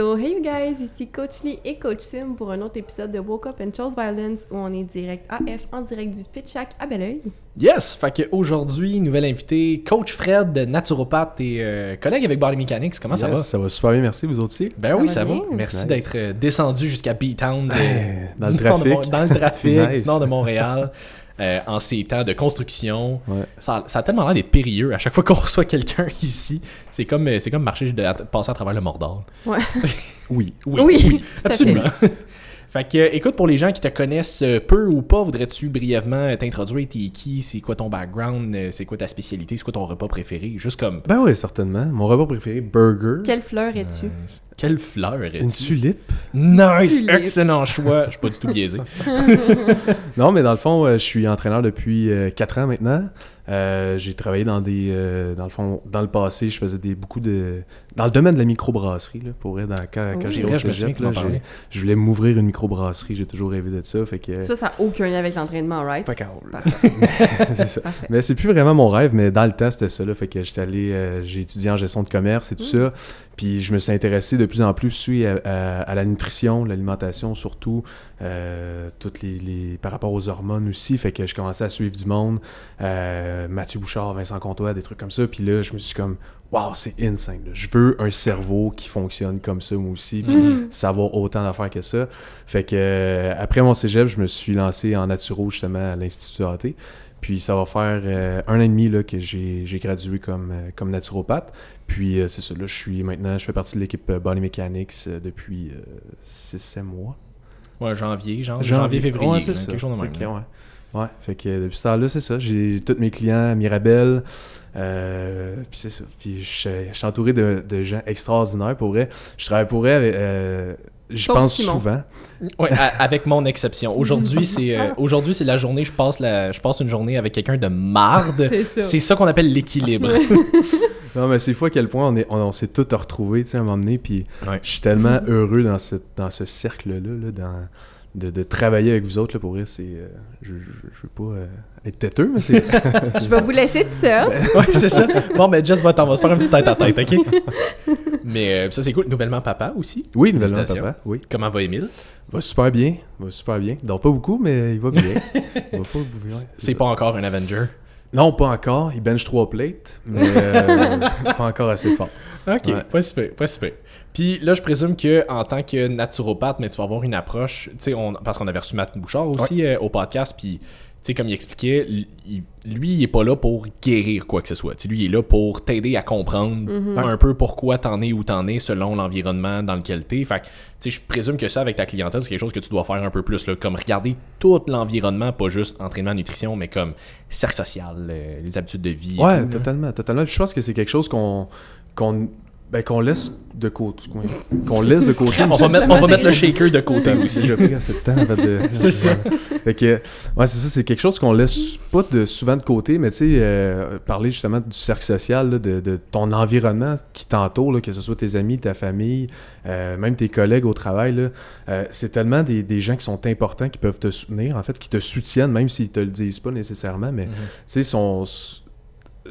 So, hey you guys, ici Coach Lee et Coach Sim pour un autre épisode de Woke Up and Chose Violence où on est direct AF en direct du Fit Shack à Belleuil. Yes! Fait qu'aujourd'hui, nouvelle invitée, Coach Fred, naturopathe et euh, collègue avec Body Mechanics. Comment ça va? Ça va super bien, merci, vous aussi. Ben Ça oui, va ça va. Merci Nice. d'être euh, descendu jusqu'à B-Town de- Ben, dans le de trafic. Mon- dans le trafic Nice. du nord de Montréal. euh, en ces temps de construction. Ouais. Ça, ça a tellement l'air d'être périlleux à chaque fois qu'on reçoit quelqu'un ici. C'est comme, euh, c'est comme marcher, de, passer à travers le Mordor. Ouais. Oui. Oui, Oui, absolument. Fait que, euh, écoute, pour les gens qui te connaissent euh, peu ou pas, voudrais-tu brièvement t'introduire? T'es qui? C'est quoi ton background? euh, C'est quoi ta spécialité? C'est quoi ton repas préféré? Juste comme... Ben oui, certainement. Mon repas préféré, burger. Quelle fleur es-tu? Nice. Quelle fleur es-tu? Une tulipe. Nice! Tulipe. Excellent choix! Je suis pas du tout biaisé. Non, mais dans le fond, je suis entraîneur depuis 4 ans maintenant. Euh, j'ai travaillé dans des... euh, dans le fond, dans le passé, je faisais des beaucoup de... Dans le domaine de la microbrasserie, là, pour vrai, dans, quand, quand Oui. J'étais au je cégep, là, voulais m'ouvrir une microbrasserie. J'ai toujours rêvé de ça, fait que... Ça, ça n'a aucun lien avec l'entraînement, right? Fait c'est ça. Parfait. Mais c'est plus vraiment mon rêve, mais dans le temps, c'était ça. Là. Fait que j'étais allé, euh, j'ai étudié en gestion de commerce et tout ça. Puis je me suis intéressé de plus en plus aussi à, à- à la nutrition, l'alimentation surtout, euh, toutes les, les- par rapport aux hormones aussi. Fait que je commençais à suivre du monde, euh, Mathieu Bouchard, Vincent Comtois, des trucs comme ça. Puis là, je me suis comme, waouh, c'est insane. là. Je veux un cerveau qui fonctionne comme ça, moi aussi. Puis Mhm. savoir autant d'affaires que ça. Fait que euh, après mon cégep, je me suis lancé en naturo justement à l'Institut AT. Puis ça va faire euh, un an et demi là, que j'ai j'ai gradué comme, euh, comme naturopathe. Puis euh, c'est ça, là, je suis maintenant, je fais partie de l'équipe euh, Body Mechanics euh, depuis 6-7 mois. Ouais, janvier, genre. Janvier, février. Ouais, c'est quelque chose de même. Là. ouais. Ouais, fait que depuis ce temps-là, c'est ça. J'ai tous mes clients Mirabel. Euh, puis c'est ça. Puis je suis entouré de, de gens extraordinaires pour vrai. Je travaille pour euh, je Sauf pense Simon. souvent. Ouais, a- avec mon exception. Aujourd'hui, c'est euh, aujourd'hui c'est la journée. Je passe la, je passe une journée avec quelqu'un de marde. C'est ça. C'est ça qu'on appelle l'équilibre. Non, mais c'est fou à quel point on, est, on, on s'est tous retrouvés, tu sais, à un moment donné, puis Ouais. je suis tellement heureux dans, cette, dans ce cercle-là, là, dans, de, de travailler avec vous autres, là, pour vrai, c'est... euh, je, je, je veux pas euh, être têteux, mais c'est... Je vais vous laisser tout seul. ouais, c'est ça. Bon, ben, Just va t'en va se faire un petit tête à tête, ok? Mais euh, ça, c'est cool. Nouvellement papa aussi? oui, nouvellement, papa, oui. Comment va Émile? Va super bien, va super bien. Il dort pas beaucoup, mais il va bien. il va pas bien. C'est pas encore un Avenger. Non, pas encore. Il bench 3 plates, mais euh, pas encore assez fort. Ok, Ouais. pas super, pas super. Puis là, je présume que en tant que naturopathe, mais tu vas avoir une approche, tu sais, on- parce qu'on avait reçu Matt Bouchard aussi euh, au podcast, puis sais, comme il expliquait, il- lui, il est pas là pour guérir quoi que ce soit. Tu sais, lui, il est là pour t'aider à comprendre Mhm. un peu pourquoi t'en es où t'en es selon l'environnement dans lequel t'es. Fait que, tu sais, je présume que ça, avec ta clientèle, c'est quelque chose que tu dois faire un peu plus, là, comme regarder tout l'environnement, pas juste entraînement, nutrition, mais comme cercle social, euh, les habitudes de vie. Ouais, tout, là. totalement, totalement. Puis je pense que c'est quelque chose qu'on qu'on ben, qu'on laisse de côté. Qu'on laisse de côté. On va mettre, on va mettre le shaker de côté J'ai aussi. déjà pris assez de temps avant de. C'est ça. Fait que, ouais, c'est ça, c'est quelque chose qu'on laisse pas de, souvent de côté, mais tu sais, euh, parler justement du cercle social, là, de, de ton environnement qui t'entoure, là, que ce soit tes amis, ta famille, euh, même tes collègues au travail, là, euh, c'est tellement des, des gens qui sont importants, qui peuvent te soutenir, en fait, qui te soutiennent, même s'ils te le disent pas nécessairement, mais Mhm. tu sais, sont.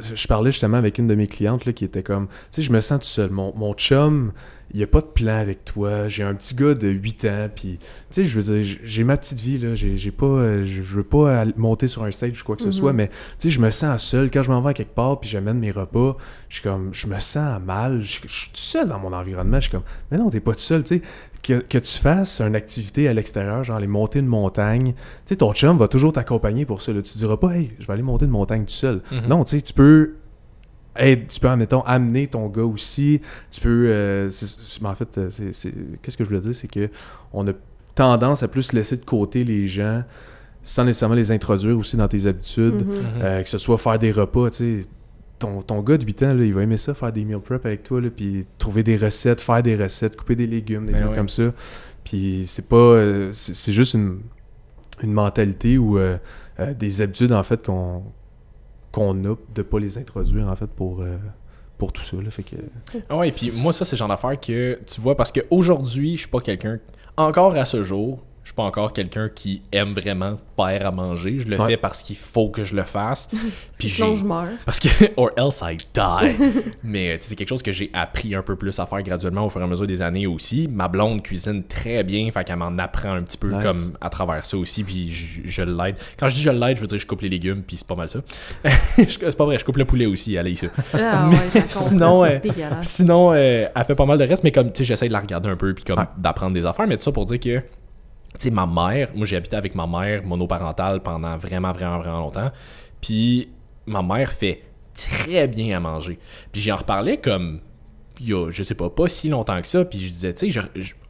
Je parlais justement avec une de mes clientes là, qui était comme, tu sais, je me sens tout seul. Mon, mon chum, il n'y a pas de plan avec toi. J'ai un petit gars de 8 ans, puis, tu sais, je veux dire, j'ai ma petite vie, là. J'ai j'ai pas, euh, je veux pas monter sur un stage ou quoi que ce Mhm. soit, mais, tu sais, je me sens seul. Quand je m'en vais à quelque part, puis j'amène mes repas, je suis comme, je me sens mal. Je, je suis tout seul dans mon environnement. Je suis comme, mais non, t'es pas tout seul, tu sais. Que, que tu fasses une activité à l'extérieur, genre aller monter une montagne, tu sais, ton chum va toujours t'accompagner pour ça. Là. Tu diras pas, hey, je vais aller monter une montagne tout seul. Mhm. Non, tu sais, tu peux tu peux, admettons, amener ton gars aussi. Tu peux. euh, en fait, euh, c'est, c'est- qu'est-ce que je voulais dire, c'est que on a tendance à plus laisser de côté les gens sans nécessairement les introduire aussi dans tes habitudes. Mhm. Mhm. Euh, que ce soit faire des repas, tu sais. Ton, ton gars de 8 ans, là, il va aimer ça, faire des meal prep avec toi, là, puis trouver des recettes, faire des recettes, couper des légumes, des Ben trucs comme ça. Puis c'est pas. euh, c'est, c'est juste une, une mentalité ou euh, euh, des habitudes, en fait, qu'on, qu'on a de pas les introduire, en fait, pour, euh, pour tout ça. Là, fait que... Ah ouais, puis moi, ça, c'est le genre d'affaire que tu vois, parce qu'aujourd'hui, je suis pas quelqu'un. Encore à ce jour, je suis pas encore quelqu'un qui aime vraiment faire à manger. Je le Ouais. fais parce qu'il faut que je le fasse. Puis j'ai- sinon, je meurs. parce que, or else I die. Mais tu sais, c'est quelque chose que j'ai appris un peu plus à faire graduellement au fur et à mesure des années aussi. Ma blonde cuisine très bien, fait qu'elle m'en apprend un petit peu Nice. comme à travers ça aussi, puis je, je l'aide. Quand je dis je l'aide, je veux dire je coupe les légumes, puis c'est pas mal ça. C'est pas vrai, je coupe le poulet aussi, elle est ici. Ah ouais, sinon, euh. Sinon, euh, elle fait pas mal de reste, mais comme, tu sais, j'essaie de la regarder un peu, puis comme Ouais. d'apprendre des affaires. Mais tout ça pour dire que, sais, ma mère, moi j'ai habité avec ma mère monoparentale pendant vraiment, vraiment, vraiment longtemps. Puis ma mère fait très bien à manger. Puis j'en reparlais comme, il y a, je sais pas, pas si longtemps que ça. Puis je disais, tu sais,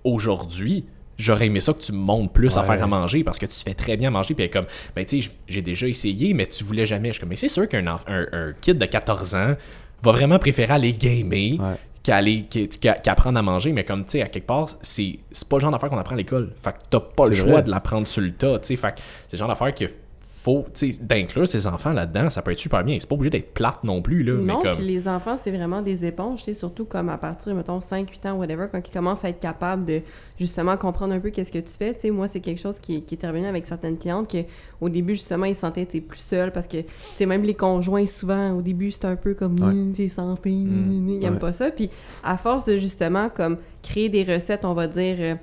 aujourd'hui, j'aurais aimé ça que tu me montres plus à faire à manger parce que tu fais très bien à manger. Puis elle est comme, ben tu sais, j'ai déjà essayé, mais tu voulais jamais. Je suis comme, mais c'est sûr qu'un un, un kid de 14 ans va vraiment préférer aller gamer Ouais. Qu'à- qu'apprendre à manger mais comme tu sais à quelque part c'est c'est pas le genre d'affaire qu'on apprend à l'école fait que t'as pas le choix vrai. de l'apprendre sur le tas tu sais fait que c'est le genre d'affaire que faut tu sais d'inclure ses enfants là-dedans ça peut être super bien c'est pas obligé d'être plate non plus là mais Non, comme puis les enfants, c'est vraiment des éponges, tu sais, surtout comme à partir, mettons, 5, 8 ans, whatever, quand ils commencent à être capables de justement comprendre un peu qu'est-ce que tu fais. Tu sais, moi, c'est quelque chose qui, qui est revenu avec certaines clientes que au début, justement, ils se sentaient plus seuls parce que, tu sais, même les conjoints, souvent, au début, c'est un peu comme, Ouais. C'est santé, ni. ils aiment Ouais. pas ça. Puis à force de justement, comme, créer des recettes, on va dire.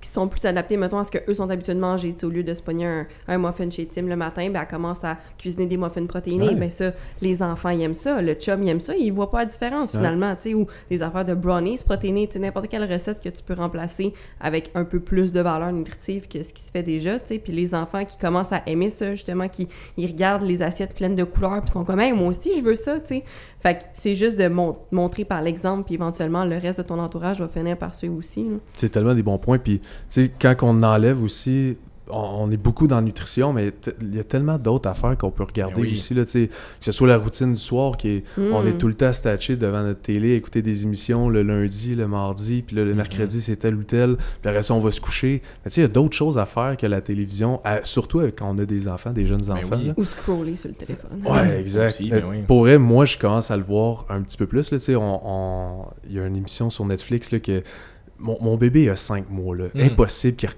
Qui sont plus adaptés, mettons, à ce qu'eux sont habitués de manger. Au lieu de se pogner un, un muffin chez Tim le matin, ben, elle commence à cuisiner des muffins protéinés. Ouais. Ben ça, les enfants, ils aiment ça. Le chum, il aime ça. Il voit pas la différence, Ouais. finalement. Ou des affaires de brownies protéinés. N'importe quelle recette que tu peux remplacer avec un peu plus de valeur nutritive que ce qui se fait déjà. Puis les enfants qui commencent à aimer ça, justement, qui ils regardent les assiettes pleines de couleurs puis sont comme, hey, moi aussi, je veux ça, tu sais. Fait que c'est juste de mon- montrer par l'exemple, puis éventuellement, le reste de ton entourage va finir par suivre aussi. C'est tellement des bons points. Puis, tu sais, quand on enlève aussi, on, on est beaucoup dans la nutrition, mais il y a tellement d'autres affaires qu'on peut regarder Ben oui. aussi. Là, tu sais, que ce soit la routine du soir, qui est, on Mm. est tout le temps statché devant notre télé, écouter des émissions le lundi, le mardi, puis là, le mercredi, c'est tel ou tel. Puis le reste, on va se coucher. Mais tu sais, il y a d'autres choses à faire que la télévision, à- surtout avec- quand on a des enfants, des jeunes enfants. oui. là. Ou scroller sur le téléphone. Ouais, exact. Aussi, Euh, ben oui. Pour vrai, moi, je commence à le voir un petit peu plus. là, tu sais, on- on- Il y a une émission sur Netflix là, que mon, mon bébé a 5 mois. Là. Mm. Impossible qu'il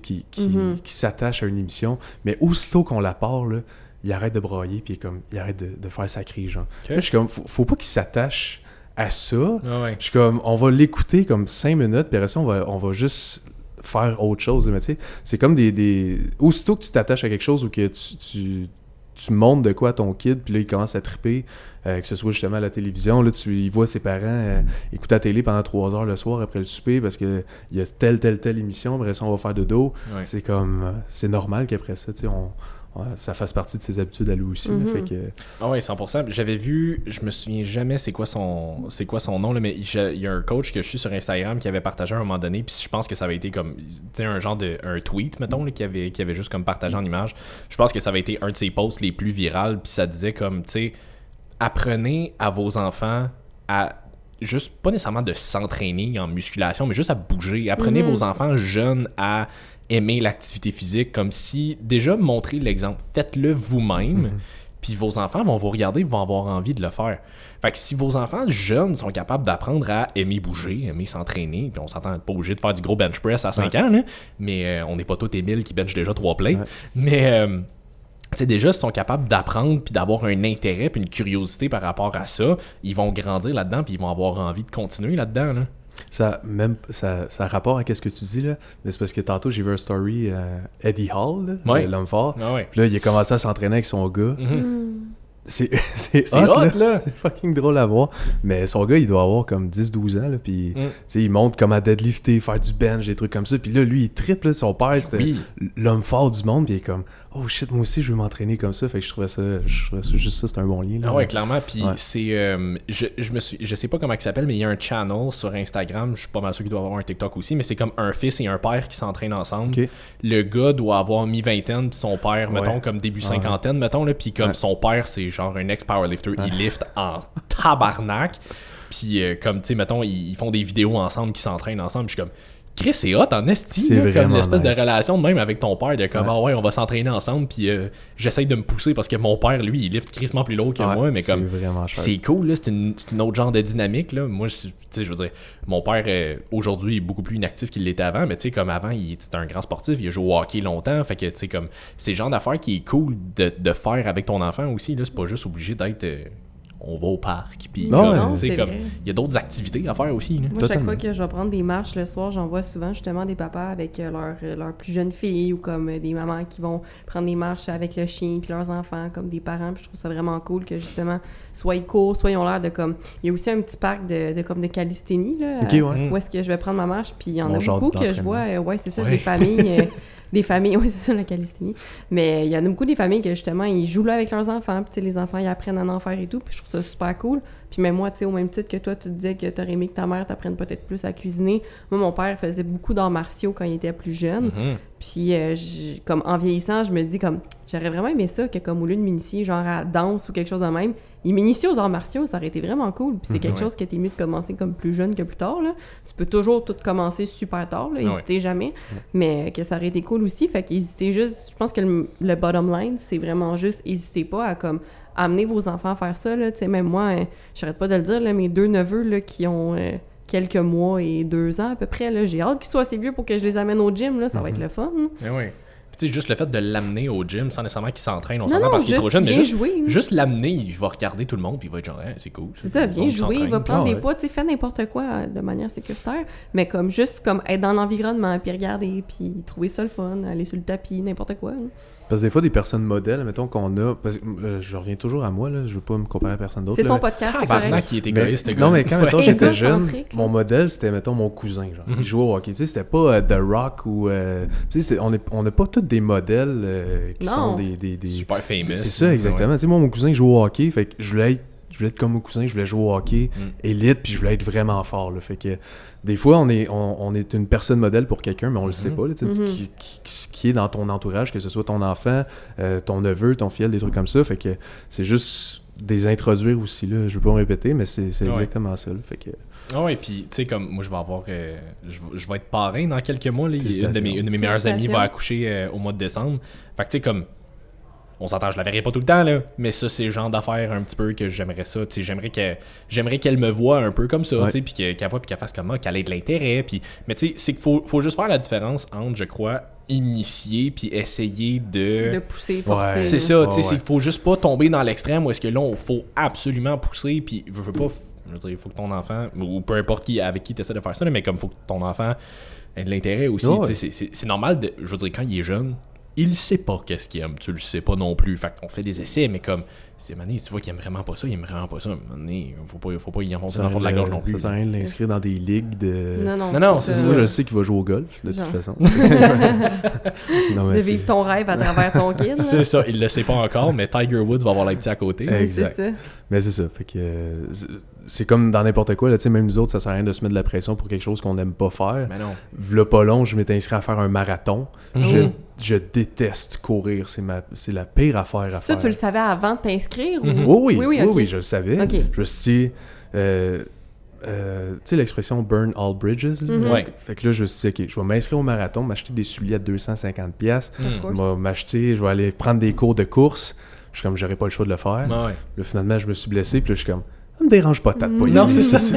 qu'il- Mhm. qu'il s'attache à une émission. Mais aussitôt qu'on la part, là, il arrête de brailler puis comme, il arrête de, de faire sa crise. Genre. Là, je suis comme, faut, faut pas qu'il s'attache à ça. Ah ouais. Je suis comme, on va l'écouter comme 5 minutes, puis après ça, on va, on va juste faire autre chose. Mais tu sais, c'est comme des, des... Aussitôt que tu t'attaches à quelque chose ou que tu, tu, tu montres de quoi à ton kid, puis là, il commence à triper, euh, que ce soit justement à la télévision, là, tu, il voit ses parents euh, écouter la télé pendant 3 heures le soir après le souper parce que il y a telle, telle, telle émission, après ça, on va faire de dos. Ouais. C'est comme... euh, C'est normal qu'après ça, tu sais, on... ouais, ça fasse partie de ses habitudes à lui aussi. là, Mhm. fait que... Ah ouais, 100%. J'avais vu, je me souviens jamais c'est quoi son c'est quoi son nom là, mais il il y a un coach que je suis sur Instagram qui avait partagé à un moment donné, puis je pense que ça avait été comme tu sais un genre de un tweet mettons là, qui avait qui avait juste comme partagé en image. Je pense que ça avait été un de ses posts les plus virales, puis ça disait comme tu sais apprenez à vos enfants à juste pas nécessairement de s'entraîner en musculation, mais juste à bouger. Apprenez Mhm. vos enfants jeunes à aimer l'activité physique comme si déjà montrez l'exemple, faites-le vous-même. Mhm. Puis vos enfants vont vous regarder, vont avoir envie de le faire. Fait que si vos enfants jeunes sont capables d'apprendre à aimer bouger, aimer s'entraîner, puis on s'entend pas obligé de faire du gros bench press à 5 ans, là, mais euh, on n'est pas tous Émile qui bench déjà trois plates. Ouais. Mais euh, tu sais, déjà, s'ils sont capables d'apprendre puis d'avoir un intérêt puis une curiosité par rapport à ça, ils vont grandir là-dedans puis ils vont avoir envie de continuer là-dedans. Là. Ça, même, ça, ça a rapport à ce que tu dis, là. Mais c'est parce que tantôt, j'ai vu un story euh, Eddie Hall, Ouais. l'homme fort. Ah ouais. Puis là, il a commencé à s'entraîner avec son gars. Mhm. Mm. C'est c'est C'est hot, hot, là. là. C'est fucking drôle à voir. Mais son gars, il doit avoir comme 10-12 ans, là. Puis, Mm. il montre comment deadlifter, faire du bench, des trucs comme ça. Puis là, lui, il triple. Son père, c'était Oui. l'homme fort du monde. Puis il est comme, oh shit, moi aussi, je veux m'entraîner comme ça. Fait que je trouvais ça, je trouvais ça juste ça, c'est un bon lien, là. Ah ouais, clairement. Puis Ouais. c'est. euh, je, je me suis. Je sais pas comment il s'appelle, mais il y a un channel sur Instagram. Je suis pas mal sûr qu'il doit avoir un TikTok aussi, mais c'est comme un fils et un père qui s'entraînent ensemble. Le gars doit avoir mi-vingtaine, puis son père, Ouais. mettons, comme début Ah cinquantaine, mettons, là. Puis comme son père, c'est genre un ex-powerlifter. Il lift en tabarnak. Puis euh, comme, tu sais, mettons, ils, ils font des vidéos ensemble, qui s'entraînent ensemble. Puis je suis comme. Chris, c'est hot en esti, C'est là, comme vraiment l'espèce de relation de même avec ton père, de comme, Ouais. ah ouais, on va s'entraîner ensemble, puis euh, j'essaye de me pousser parce que mon père, lui, il lift crissement plus lourd que Ouais, moi, mais c'est comme, c'est cool, là, c'est une, c'est une autre genre de dynamique, là. Moi, je- tu sais, je veux dire, mon père, euh, aujourd'hui, est beaucoup plus inactif qu'il l'était avant, mais tu sais, comme avant, il était un grand sportif, il a joué au hockey longtemps, fait que, tu sais, comme, c'est le genre d'affaire qui est cool de, de faire avec ton enfant aussi, là, c'est pas juste obligé d'être, euh, on va au parc, puis Non, comme, ouais. tu sais, c'est comme, vrai. il y a d'autres activités à faire aussi, là. Moi, chaque fois que je vais prendre des marches le soir, j'en vois souvent justement des papas avec euh, leurs euh, leurs plus jeunes filles ou comme euh, des mamans qui vont prendre des marches avec le chien puis leurs enfants comme des parents. Puis je trouve ça vraiment cool que justement, soit ils courent, soit ils ont l'air de comme... Il y a aussi un petit parc de, de comme de calisthénie, là, ouais. où est-ce que je vais prendre ma marche. Puis il y en Mon a beaucoup que je vois, ouais, c'est ça, Ouais. des familles... euh, des familles, oui, c'est ça la calisthénie. Mais il y a beaucoup des familles que justement, ils jouent là avec leurs enfants, puis les enfants, ils apprennent à en faire et tout, puis je trouve ça super cool. Puis même moi, tu sais, au même titre que toi, tu disais que t'aurais aimé que ta mère t'apprenne peut-être plus à cuisiner. Moi, mon père faisait beaucoup d'arts martiaux quand il était plus jeune. Mhm. Puis, euh, comme en vieillissant, je me dis comme, j'aurais vraiment aimé ça, que comme au lieu de m'initier genre à danse ou quelque chose de même, il m'initie aux arts martiaux, ça aurait été vraiment cool. Puis c'est quelque Ouais. chose qui était mieux de commencer comme plus jeune que plus tard, là. Tu peux toujours tout commencer super tard, là, Ouais. hésitez jamais, mais que ça aurait été cool aussi. Fait qu'hésitez juste, je pense que le, le bottom line, c'est vraiment juste, hésitez pas à comme amener vos enfants à faire ça, là. Tu sais, même moi, euh, j'arrête pas de le dire, là, mes deux neveux, là, qui ont... euh, quelques mois et deux ans à peu près. là. J'ai hâte qu'ils soient assez vieux pour que je les amène au gym. Là. Ça va être le fun. Mais oui. Puis tu sais, juste le fait de l'amener au gym sans nécessairement qu'il s'entraîne, on Non, s'entend parce qu'il est trop jeune, mais juste, jouer. juste l'amener, il va regarder tout le monde, puis il va être genre, Hey, c'est cool. C'est ça, bien jouer, il va prendre Ah des ouais. poids, tu sais, faire n'importe quoi euh, de manière sécuritaire, mais comme juste comme être dans l'environnement, puis regarder, puis trouver ça le fun, aller sur le tapis, n'importe quoi. Parce que des fois, des personnes modèles, mettons qu'on a. Parce que euh, je reviens toujours à moi, là, je veux pas me comparer à personne d'autre. C'est ton podcast, c'est correct. qui est Mais- égoïste, non, mais quand Ouais. mettons, j'étais jeune, mon modèle c'était mettons mon cousin, genre. Mhm. Il jouait au hockey. Tu sais, c'était pas euh, The Rock ou. euh, tu sais, on est- on n'a pas tous des modèles euh, qui Non. sont des. des, des- Super famous. C'est ça, exactement. Tu sais, moi, mon cousin joue au hockey, fait que je voulais être. Je voulais être comme mon cousin, je voulais jouer au hockey Mm. élite, puis je voulais être vraiment fort. Là. Fait que des fois, on est, on, on est une personne modèle pour quelqu'un, mais on le sait Mhm. pas. Là, Mhm. qui, qui- qui est dans ton entourage, que ce soit ton enfant, euh, ton neveu, ton filleul, des trucs comme ça. Fait que c'est juste des introduire aussi. Là. Je veux pas me répéter, mais c'est Ouais. exactement ça. là. Fait que, Ah ouais, puis tu sais, comme moi, je vais avoir. euh, je, vais- je vais être parrain dans quelques mois. Là. Une de mes, une de mes meilleures amies va accoucher euh, au mois de décembre. Fait que tu sais, comme. On s'entend, je la verrai pas tout le temps, là. Mais ça, c'est le genre d'affaire un petit peu que j'aimerais ça. Tu sais, j'aimerais que j'aimerais qu'elle me voie un peu comme ça, Ouais. tu sais, puis que- qu'elle voit, puis qu'elle fasse comme moi, qu'elle ait de l'intérêt. Puis... Mais tu sais, c'est qu'il faut, faut juste faire la différence entre, je crois, initier puis essayer De pousser, forcer. Ouais. c'est ça, tu sais, ouais. qu'il faut juste pas tomber dans l'extrême où est-ce que là, il faut absolument pousser, puis veut, veut pas, je veux dire, il faut que ton enfant, ou peu importe qui, avec qui tu essaies de faire ça, mais comme il faut que ton enfant ait de l'intérêt aussi, Ouais. c'est normal, de, je veux dire, quand il est jeune, il sait pas qu'est-ce qu'il aime, tu le sais pas non plus, fait qu'on fait des essais, mais comme, c'est mané, tu vois qu'il aime vraiment pas ça, il aime vraiment pas ça, mané, faut pas, faut pas y enfoncer dans le fond de la gorge non plus. Ça sert à rien de l'inscrire dans des ligues de. Non, non, Non, non, c'est ça. Moi, je sais qu'il va jouer au golf, de Genre. toute façon. Non, mais De vivre ton rêve à travers ton kid. C'est ça, il le sait pas encore, mais Tiger Woods va avoir la petite à côté. Exact. Mais c'est ça. Fait que euh, c'est- comme dans n'importe quoi. Là, tu sais, même nous autres, ça sert à rien de se mettre de la pression pour quelque chose qu'on n'aime pas faire. Mais non. V'là pas long, je m'étais inscrit à faire un marathon. Mhm. Je, je déteste courir. C'est ma c'est la pire affaire à Ça, faire. tu le savais avant de t'inscrire? Mhm. ou... Oui, oui, Oui, oui, oui, je le savais. Je me suis dit, euh, euh, tu sais l'expression burn all bridges. là? Mhm. Ouais. Fait que là, je me suis dit, ok, je vais m'inscrire au marathon, m'acheter des souliers à 250$. pièces Mm. course. Je vais m'acheter, je vais aller prendre des cours de course. Je suis comme, j'aurais pas le choix de le faire. Ouais. Là, finalement, je me suis blessé, puis là, je suis comme, ça me dérange pas tant de Non, c'est ça.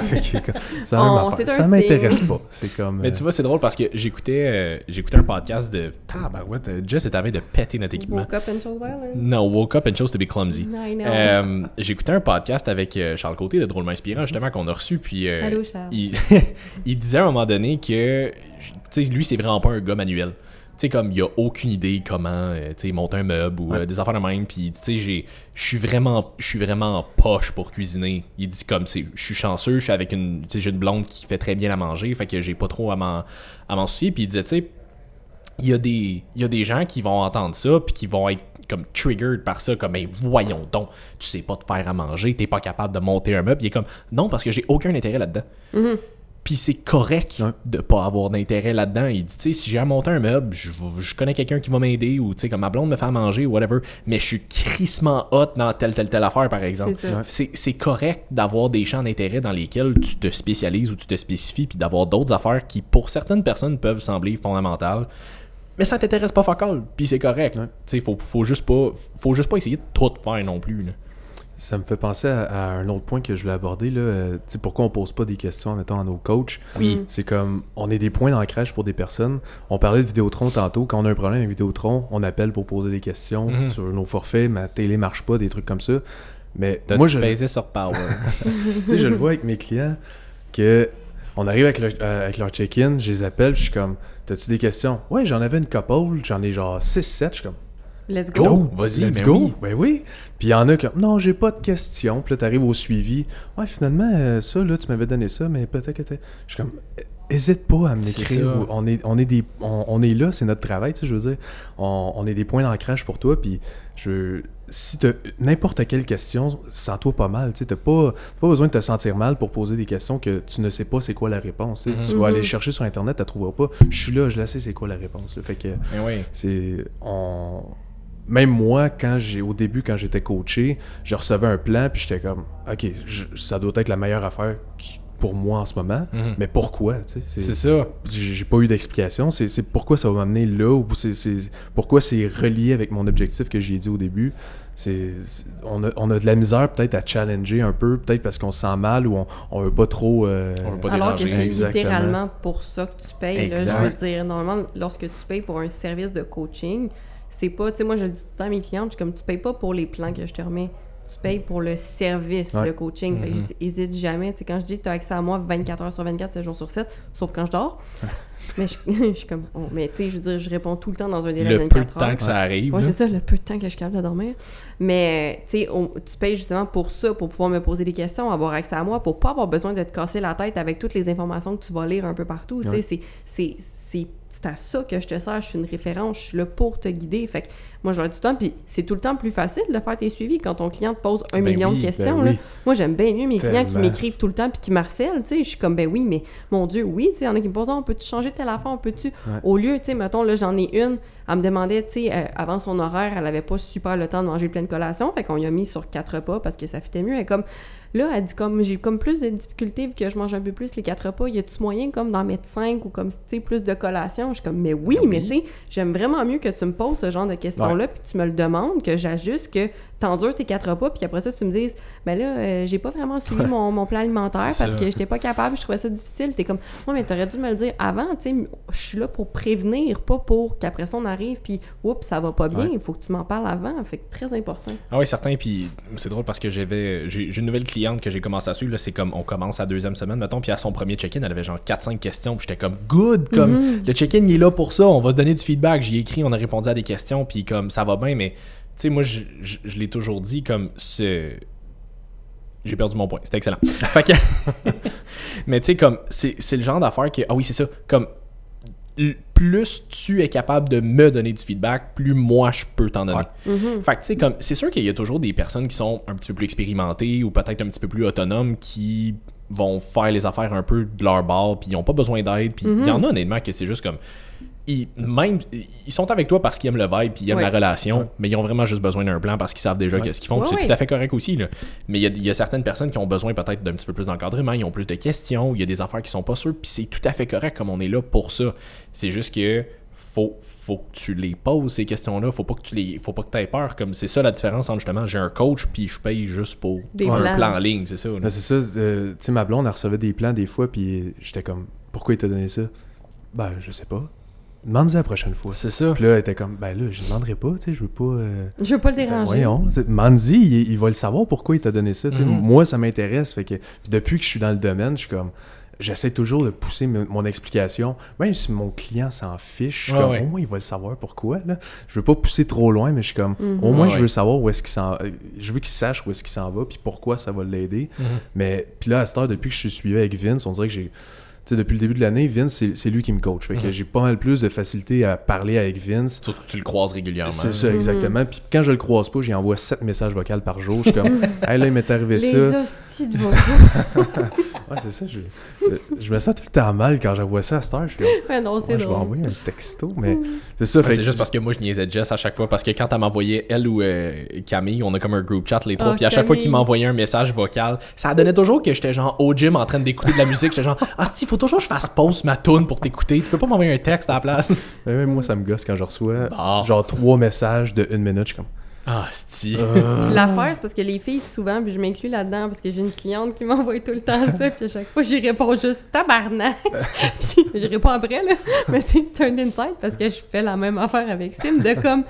Oh, un Ça signe. m'intéresse pas. C'est comme. Mais euh, tu vois, c'est drôle parce que j'écoutais euh, j'écoutais un podcast de. Tabarouette, euh, Jess est avait de péter notre équipement. Woke up and chose violence. No, woke up and chose to be clumsy. I know. Euh, J'écoutais un podcast avec Charles Côté de Drôlement Inspirant, justement, qu'on a reçu. Puis euh, Allô, Charles. il, il disait à un moment donné que, tu sais, lui, c'est vraiment pas un gars manuel. Tu sais, comme il a aucune idée comment, euh, tu sais, monter un meuble ou euh, des affaires de même. Puis, tu sais, j'ai- je suis vraiment, je suis vraiment en poche pour cuisiner. Il dit comme, c'est, je suis chanceux, je suis avec une, j'ai une blonde qui fait très bien à manger, fait que j'ai pas trop à m'en, à m'en soucier. Puis il disait, tu sais, il y a des il y a des gens qui vont entendre ça puis qui vont être comme triggered par ça comme ben voyons donc tu sais pas te faire à manger t'es pas capable de monter un meuble il est comme non parce que j'ai aucun intérêt là-dedans Mhm. Puis c'est correct Ouais. de pas avoir d'intérêt là-dedans. Il dit, tu sais, si j'ai à monter un meuble, je, je connais quelqu'un qui va m'aider, ou tu sais, comme ma blonde me fait à manger, ou whatever, mais je suis crissement hot dans telle, telle, telle affaire, par exemple. C'est correct d'avoir des champs d'intérêt dans lesquels tu te spécialises ou tu te spécifies, puis d'avoir d'autres affaires qui, pour certaines personnes, peuvent sembler fondamentales. Mais ça t'intéresse pas fuck all, puis c'est correct. Ouais. Tu sais, faut, faut juste pas faut juste pas essayer de tout faire non plus. là. Ça me fait penser à, à un autre point que je voulais aborder. Là. Euh, tu sais, pourquoi on pose pas des questions, mettons, à nos coachs? Oui. Mm. C'est comme, on est des points d'ancrage pour des personnes. On parlait de Vidéotron tantôt. Quand on a un problème avec Vidéotron, on appelle pour poser des questions Mhm. sur nos forfaits. Ma télé marche pas, des trucs comme ça. Mais moi, je, sur Power? tu sais, je le vois avec mes clients que on arrive avec, le- euh, avec leur check-in, je les appelle, je suis comme, t'as-tu des questions? Ouais, j'en avais une couple, j'en ai genre 6-7, je suis comme, Let's go. Go! Vas-y, let's ben go! oui. Ben oui! Puis il y en a comme, non, j'ai pas de questions. Puis là, t'arrives au suivi. Ouais, finalement, euh, ça, là, tu m'avais donné ça, mais peut-être que t'es. Je suis comme, hésite pas à me l'écrire. On est, on, est des, on, on est là, c'est notre travail, tu sais, je veux dire. On, on est des points d'ancrage pour toi. Puis je. Si t'as n'importe quelle question, sens-toi pas mal. Tu sais, t'as pas, t'as pas besoin de te sentir mal pour poser des questions que tu ne sais pas c'est quoi la réponse. tu sais. Mhm. Tu vas aller Mhm. chercher sur Internet, tu trouveras pas. Je suis là, je la sais c'est quoi la réponse. là. Fait que Mais oui. c'est on même moi quand j'ai au début quand j'étais coaché je recevais un plan puis j'étais comme ok je- ça doit être la meilleure affaire qui- pour moi en ce moment Mhm. mais pourquoi tu sais, C'est ça. j'ai pas eu d'explication c'est pourquoi ça va m'amener là ou c'est pourquoi c'est relié avec mon objectif que j'ai dit au début c'est on a, on a de la misère peut-être à challenger un peu peut-être parce qu'on se sent mal ou on, on veut pas trop euh, On veut pas Alors que c'est littéralement pour ça que tu payes. là. Je veux dire, normalement, lorsque tu payes pour un service de coaching, c'est pas, tu sais, moi je le dis tout le temps à mes clientes, je suis comme tu payes pas pour les plans que je te remets, tu payes pour le service Ouais. de coaching. Mhm. je dis, hésite jamais. Tu sais, quand je dis que tu as accès à moi 24 heures sur 24, 7 jours sur 7, sauf quand je dors. mais je, je suis comme, oh, mais tu sais, je veux dire, je réponds tout le temps dans un délai de Le peu de 24 heures. temps que ça arrive. Ouais, c'est ça, le peu de temps que je suis capable de dormir. Mais, tu sais, tu payes justement pour ça, pour pouvoir me poser des questions, avoir accès à moi, pour pas avoir besoin de te casser la tête avec toutes les informations que tu vas lire un peu partout. Tu sais, Ouais. c'est- c'est- à ça que je te sers, je suis une référence, je suis là pour te guider. Fait que moi, tout le temps, puis c'est tout le temps plus facile de faire tes suivis quand ton client te pose un Ben million oui, de ben questions. oui. Moi, j'aime bien mieux mes clients qui m'écrivent tout le temps puis qui marcellent, tu sais. Je suis comme, ben oui, mais mon Dieu, oui, tu sais, il y en a qui me posent, Ah, on peut-tu changer telle affaire, on peut-tu... Au lieu, tu sais, mettons, là, j'en ai une, elle me demandait, tu sais, euh, avant son horaire, elle avait pas super le temps de manger plein de collations, fait qu'on y a mis sur quatre repas parce que ça fitait mieux. Elle est comme, là, elle dit comme, j'ai comme plus de difficultés vu que je mange un peu plus les quatre repas, y a-tu moyen comme d'en mettre cinq ou comme, tu sais, plus de collations? Je suis comme, mais oui, Ben mais tu sais, j'aime vraiment mieux que tu me poses ce genre de questions-là puis que tu me le demandes, que j'ajuste, que t'endures tes quatre repas puis après ça, tu me dises, ben là, euh, j'ai pas vraiment suivi mon, mon plan alimentaire parce ça. que j'étais pas capable, je trouvais ça difficile. T'es comme, ouais, mais t'aurais dû me le dire avant, tu sais, je suis là pour prévenir, pas pour qu'après ça on arrive puis, oups, ça va pas bien, il faut que tu m'en parles avant. Fait que très important. Ah oui, certain. Puis c'est drôle parce que j'avais j'ai une nouvelle cliente que j'ai commencé à suivre. C'est comme on commence à deuxième semaine, mettons. Puis à son premier check-in, elle avait genre 4-5 questions. Puis j'étais comme good. Comme Mhm. le check-in, il est là pour ça. On va se donner du feedback. J'y ai écrit, on a répondu à des questions. Puis comme ça va bien. Mais tu sais, moi, je, je- je l'ai toujours dit comme ce. J'ai perdu mon point. C'était excellent. fait que. mais tu sais, comme c'est le genre d'affaire que. Ah oui, c'est ça. Comme plus tu es capable de me donner du feedback, plus moi je peux t'en donner. Ouais. Mhm. Fait que tu sais, comme c'est sûr qu'il y a toujours des personnes qui sont un petit peu plus expérimentées ou peut-être un petit peu plus autonomes qui vont faire les affaires un peu de leur bord, puis ils n'ont pas besoin d'aide. Puis il y en a honnêtement que c'est juste comme. Ils, même, ils sont avec toi parce qu'ils aiment le vibe puis ils aiment Ouais. la relation, Ouais. mais ils ont vraiment juste besoin d'un plan parce qu'ils savent déjà Ouais. qu'est-ce qu'ils font. c'est ouais. tout à fait correct aussi. Là. Mais il y, a, il y a certaines personnes qui ont besoin peut-être d'un petit peu plus d'encadrement, ils ont plus de questions, il y a des affaires qui sont pas sûres, puis c'est tout à fait correct comme on est là pour ça. C'est juste que faut, faut que tu les poses ces questions-là, faut pas que tu les faut pas que tu aies peur comme c'est ça la différence entre justement j'ai un coach puis je paye juste pour Des un plans. plan en ligne, c'est ça. Ben, c'est ça, euh, tu sais, ma blonde, elle recevait des plans des fois, puis j'étais comme, pourquoi il t'a donné ça? Ben, je sais pas. Demande-y la prochaine fois. C'est ça. Puis là, elle était comme, ben là, je demanderai pas, tu sais, je veux pas. euh, Je veux pas le ben, déranger. voyons, c'est- demande-y, il, il va le savoir pourquoi il t'a donné ça. Mhm. Moi, ça m'intéresse. Fait que, puis depuis que je suis dans le domaine, je suis comme, j'essaie toujours de pousser mon, mon explication, même si mon client s'en fiche, je suis Ouais, comme, ouais. au moins il va le savoir pourquoi. Là. Je veux pas pousser trop loin, mais je suis comme, Mhm. au moins Ouais, je ouais. veux savoir où est-ce qu'il s'en, je veux qu'il sache où est-ce qu'il s'en va, puis pourquoi ça va l'aider. Mhm. Mais puis là, à cette heure, depuis que je suis suivi avec Vince, on dirait que j'ai. Sais, depuis le début de l'année, Vince, c'est c'est lui qui me coach. Fait que Mhm. j'ai pas mal plus de facilité à parler avec Vince. Surtout que tu le croises régulièrement. C'est ça, exactement. Puis quand je le croise pas, j'y envoie 7 messages vocaux par jour. Je suis comme, hey, là, il m'est arrivé Les ça. hosties de vos Ouais, c'est ça. Je, je me sens tout le temps mal quand j'envoie ça à cette heure. Je suis comme, Ouais, non, c'est ouais, je vais envoyer un texto. Mais c'est ça. Ouais, c'est juste parce que moi je niaisais Jess à chaque fois parce que quand elle m'envoyait elle ou euh, Camille, on a comme un group chat les trois, Ah, puis à chaque fois qu'il m'envoyait un message vocal, ça donnait toujours que j'étais genre au gym en train d'écouter de la musique, j'étais genre ah si faut toujours que je fasse pause ma tune pour t'écouter, tu peux pas m'envoyer un texte à la place. Mais même moi, ça me gosse quand je reçois Bon. genre trois messages de une minute. Je suis comme, Ah si. euh, Puis l'affaire, c'est parce que les filles, souvent, puis je m'inclus là-dedans, parce que j'ai une cliente qui m'envoie tout le temps ça, puis à chaque fois, j'y réponds juste tabarnak. puis j'y réponds après, là. Mais c'est c'est un insight parce que je fais la même affaire avec Sim, de comme.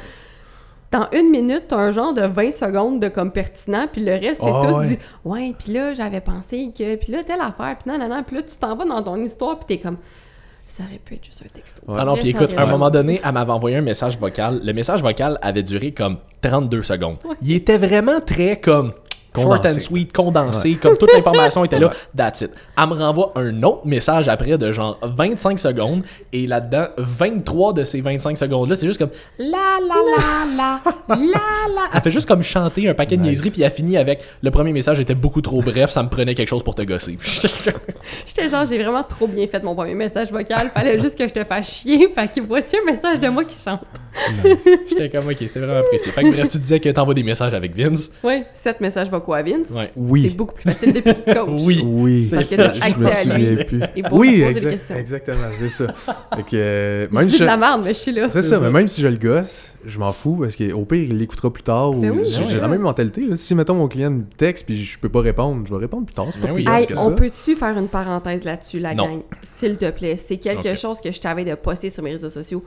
Dans une minute, t'as un genre de 20 secondes de comme pertinent, puis le reste, c'est Ah tout ouais. du Ouais, puis là, j'avais pensé que. Puis là, telle affaire, puis non, non, non. Puis là, tu t'en vas dans ton histoire, puis t'es comme. Ça aurait pu être juste un texto. Ouais. Ah non, Après, puis écoute, à un moment donné, elle m'avait envoyé un message vocal. Le message vocal avait duré comme 32 secondes. Il était vraiment très comme short Condensé. and sweet, condensé, comme toute l'information était là, that's it. Elle me renvoie un autre message après de genre 25 secondes, et là-dedans, 23 de ces 25 secondes-là, c'est juste comme la la la la la la. Elle fait juste comme chanter un paquet de Nice. niaiseries, puis elle finit avec le premier message était beaucoup trop bref, ça me prenait quelque chose pour te gosser. J'étais genre, j'ai vraiment trop bien fait mon premier message vocal. Fallait juste que je te fasse chier. Fait que voici un message de moi qui chante. J'étais comme ok, c'était vraiment apprécié. Fait que bref, tu disais que t'envoies des messages avec Vince. Ouais, sept messages vocaux à Vince. Ouais. C'est oui. beaucoup plus facile depuis qu'il coach. Oui. Oui. Parce que t'as accès à lui. souviens plus. Et pour Oui, poser des exact- questions. exactement, c'est ça. Fait que, euh, même si de je- la merde, mais je suis là. C'est ça, mais même si je le gosse, je m'en fous parce qu'au pire, il l'écoutera plus tard. Ou... Ben oui, j'ai ben j'ai oui. la même mentalité. là. Si, mettons, mon client me texte puis je peux pas répondre, je vais répondre plus tard. C'est pas Ben plus oui. grave Hey, que on peut-tu faire une parenthèse là-dessus, la Non. gang? S'il te plaît. C'est quelque chose que je t'avais de poster sur mes réseaux sociaux.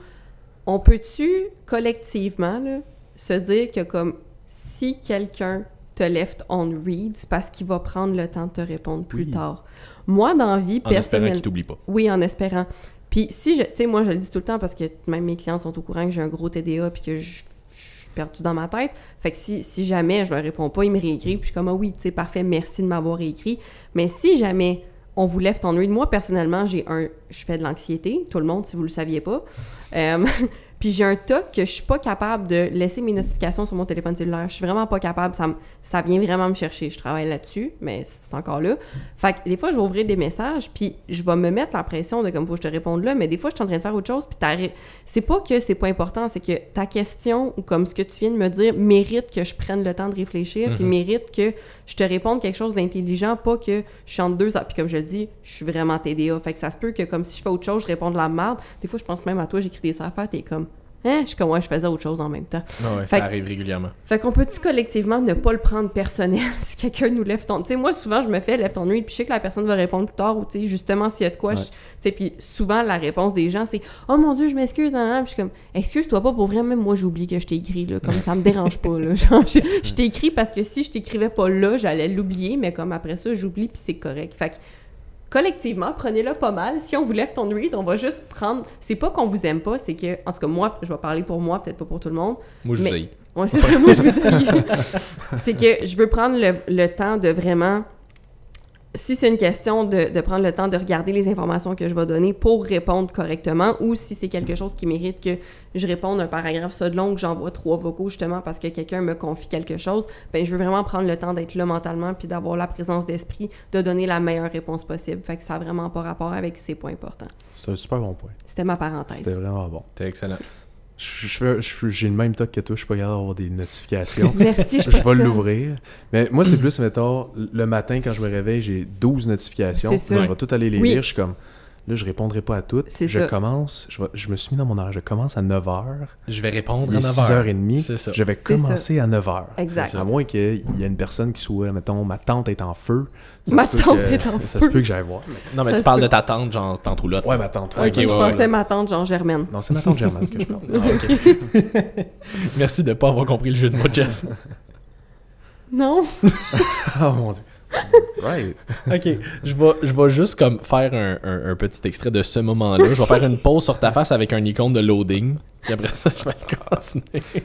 On peut-tu, collectivement, là, se dire que comme si quelqu'un te left on read, c'est parce qu'il va prendre le temps de te répondre plus Oui. tard. Moi, dans la vie, En espérant personnellement... qu'il t'oublie pas. Oui, en espérant. Puis si je, tu sais, moi je le dis tout le temps parce que même mes clientes sont au courant que j'ai un gros TDA puis que je, je suis perdue dans ma tête. Fait que si, si jamais je leur réponds pas, ils me réécrivent puis je suis comme ah oui, tu sais, parfait, merci de m'avoir réécrit. Mais si jamais on vous lève ton read, moi personnellement j'ai un, je fais de l'anxiété, tout le monde si vous le saviez pas. Euh, Puis j'ai un toc que je suis pas capable de laisser mes notifications sur mon téléphone cellulaire. Je suis vraiment pas capable. Ça, me- ça vient vraiment me chercher. Je travaille là-dessus, mais c'est encore là. Fait que des fois, je vais ouvrir des messages, puis je vais me mettre la pression de comme faut que je te réponde là, mais des fois, je suis en train de faire autre chose, puis c'est pas que c'est pas important, c'est que ta question ou comme ce que tu viens de me dire mérite que je prenne le temps de réfléchir, puis Mhm. mérite que je te réponde quelque chose d'intelligent, pas que je chante deux. Puis comme je le dis, je suis vraiment TDA. Fait que ça se peut que comme si je fais autre chose, je réponds de la merde. Des fois, je pense même à toi, j'écris des affaires, t'es comme, hein, je suis comme, ouais, je faisais autre chose en même temps. Ouais, Fait ça que- arrive régulièrement. Fait qu'on peut-tu collectivement ne pas le prendre personnel? Si quelqu'un nous lève ton... Tu sais, moi, souvent, je me fais lève ton nuit, puis je sais que la personne va répondre plus tard, ou tu sais, justement, s'il y a de quoi, Ouais. tu sais, puis souvent, la réponse des gens, c'est « Oh mon Dieu, je m'excuse, nan. Puis je suis comme « Excuse-toi pas, pour vrai, même moi, j'oublie que je t'ai écrit, là, comme ça me dérange pas, là. Genre, je, je t'ai écrit parce que si je t'écrivais pas là, j'allais l'oublier, mais comme après ça, j'oublie, puis c'est correct. Fait que collectivement, prenez-le pas mal. Si on vous lève ton read, on va juste prendre... C'est pas qu'on vous aime pas, c'est que... En tout cas, moi, je vais parler pour moi, peut-être pas pour tout le monde, Moi, je Mais- vous. Ouais, c'est ça, moi je vous haïs. C'est que je veux prendre le, le temps de vraiment. Si c'est une question de, de prendre le temps de regarder les informations que je vais donner pour répondre correctement, ou si c'est quelque chose qui mérite que je réponde un paragraphe ça de long, que j'envoie trois vocaux justement parce que quelqu'un me confie quelque chose, ben je veux vraiment prendre le temps d'être là mentalement puis d'avoir la présence d'esprit de donner la meilleure réponse possible. Fait que ça n'a vraiment pas rapport avec ces points importants. C'est un super bon point. C'était ma parenthèse. C'était vraiment bon. T'es excellent. J'ai le même toc que toi, je suis pas capable d'avoir des notifications. Merci, je vais l'ouvrir. Mais moi, c'est plus, mettons, le matin, quand je me réveille, j'ai 12 notifications. Là, je vais tout aller les Oui. lire. Je suis comme, là, je répondrai pas à toutes. C'est Je ça. commence, je, vais- je me suis mis dans mon heure. Je commence à 9h. Je vais répondre à est 9h. 6h30. C'est ça. Je vais C'est ça. commencer à 9h. Exact. À moins qu'il y ait une personne qui soit, mettons, ma tante est en feu. Ça Ma tante que- est en Ça feu. se peut que j'aille voir. Non, mais Ça tu parles peut. de ta tante, genre tante roulotte. Ouais, ma tante. Ok, ouais. je ouais, pensais ouais. ma tante Jean Germaine. Non, c'est ma tante Germaine que je parle. Ah, ok. Merci de pas avoir compris le jeu de mots, Jess. Non? oh mon dieu. Right. Ok, je vais, je vais juste comme faire un, un- un petit extrait de ce moment-là. Je vais faire une pause sur ta face avec un icône de loading. Puis après ça, je vais continuer.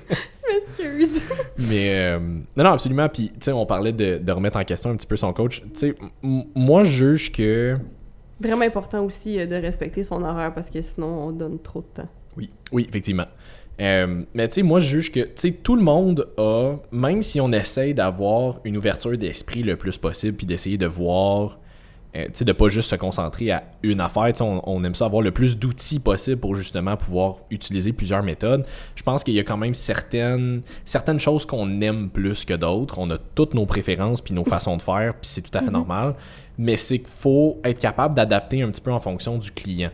Excuse. Mais euh, non, non, absolument. Puis, tu sais, on parlait de, de remettre en question un petit peu son coach. Tu sais, moi, je juge que Vraiment important aussi euh, de respecter son horaire parce que sinon, on donne trop de temps. Oui, oui, effectivement. Euh, mais tu sais, moi, je juge que tu sais, tout le monde a, même si on essaye d'avoir une ouverture d'esprit le plus possible, puis d'essayer de voir, euh, tu sais, de pas juste se concentrer à une affaire, tu sais, on, on aime ça avoir le plus d'outils possible pour justement pouvoir utiliser plusieurs méthodes. Je pense qu'il y a quand même certaines, certaines choses qu'on aime plus que d'autres. On a toutes nos préférences puis nos façons de faire, puis c'est tout à fait normal. Mais c'est qu'il faut être capable d'adapter un petit peu en fonction du client.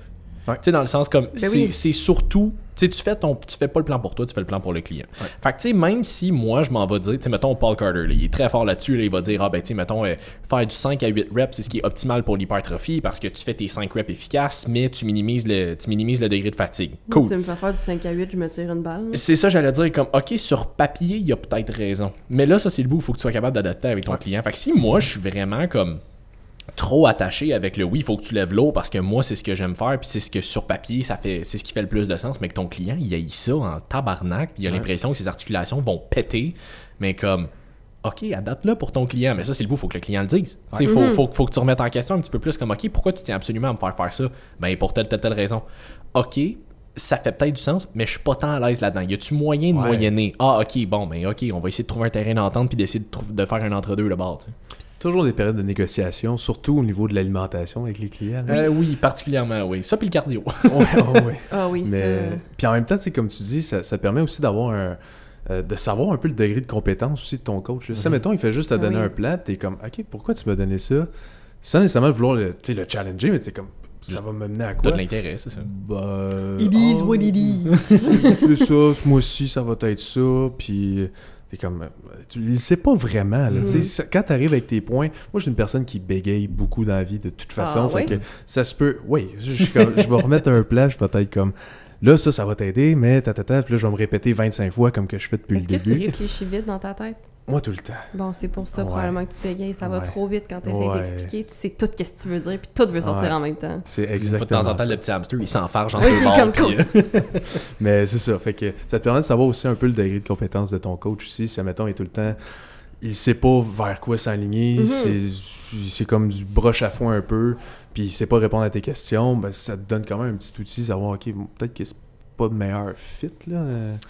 Ouais. Tu sais, dans le sens comme, c'est oui. c'est surtout, tu sais, tu fais ton, tu fais pas le plan pour toi, tu fais le plan pour le client. Fait que, tu sais, même si moi, je m'en vais dire, tu sais, mettons Paul Carter, là, il est très fort là-dessus, là, il va dire, ah ben, tu sais, mettons, euh, faire du 5 à 8 reps, c'est ce qui est optimal pour l'hypertrophie parce que tu fais tes 5 reps efficaces, mais tu minimises le, tu minimises le degré de fatigue. Cool. Tu me fais faire du 5 à 8, je me tire une balle. C'est ça, j'allais dire, comme, ok, sur papier, il y a peut-être raison. Mais là, ça, c'est le bout, il faut que tu sois capable d'adapter avec ton client. Fait que si moi, je suis vraiment comme trop attaché avec le oui, il faut que tu lèves l'eau parce que moi, c'est ce que j'aime faire, puis c'est ce que sur papier, ça fait, c'est ce qui fait le plus de sens, mais que ton client, il a ça en tabarnak, puis il a l'impression que ses articulations vont péter, mais comme. OK, adapte-le pour ton client. Mais ça, c'est le bout, il faut que le client le dise. Il faut, Mhm. faut, faut que tu remettes en question un petit peu plus comme OK, pourquoi tu tiens absolument à me faire faire ça? Ben pour telle, telle, telle raison. OK, ça fait peut-être du sens, mais je suis pas tant à l'aise là-dedans. Y a-tu moyen de Ouais. moyenner? Ah, OK, bon, ben OK, on va essayer de trouver un terrain d'entente puis d'essayer de, de faire un entre-deux là-bas. tu sais. Toujours des périodes de négociation, surtout au niveau de l'alimentation avec les clients. là. Euh, oui, particulièrement, oui. Ça puis le cardio. Ouais. Ah oui, Mais, puis en même temps, comme tu dis, ça, ça permet aussi d'avoir un. euh, de savoir un peu le degré de compétence aussi de ton coach. Ça, mettons, il fait juste te Ah donner oui. un plat, t'es comme, OK, pourquoi tu m'as donné ça? Sans nécessairement vouloir le, tu sais, le challenger, mais t'es comme, ça va me mener à T'as quoi? de l'intérêt, c'est ça. Bah. It is ah, what it is. c'est ça, ce mois-ci, ça va être ça. Puis t'es comme. euh, Tu le sais pas vraiment. Là, tu ça- Quand t'arrives avec tes points, moi, je suis une personne qui bégaye beaucoup dans la vie de toute façon. Ah, fait ouais? que ça se peut. Oui, je, je suis comme- je vais remettre un plat, je vais être comme. Là, ça, ça va t'aider, mais tatata, puis là, je vais me répéter 25 fois comme que je fais depuis le Est-ce que tu début. réfléchis vite dans ta tête? Moi, tout le temps. Bon, c'est pour ça Ouais. probablement que tu bégayes. Ça va Ouais. trop vite quand tu essaies Ouais. d'expliquer. Tu sais tout ce que tu veux dire, puis tout veut sortir Ouais. en même temps. C'est exactement. de temps en temps, ça. le petit hamster, il s'enfarge entre est bords, puis, euh, Mais c'est ça. Fait que ça te permet de savoir aussi un peu le degré de compétence de ton coach aussi. Si, mettons, il est tout le temps. Il sait pas vers quoi s'aligner. Mhm. c'est- C'est comme du broche à foin un peu. Puis il sait pas répondre à tes questions. Ben, ça te donne quand même un petit outil. Savoir, OK, peut-être que c'est pas le meilleur fit, là.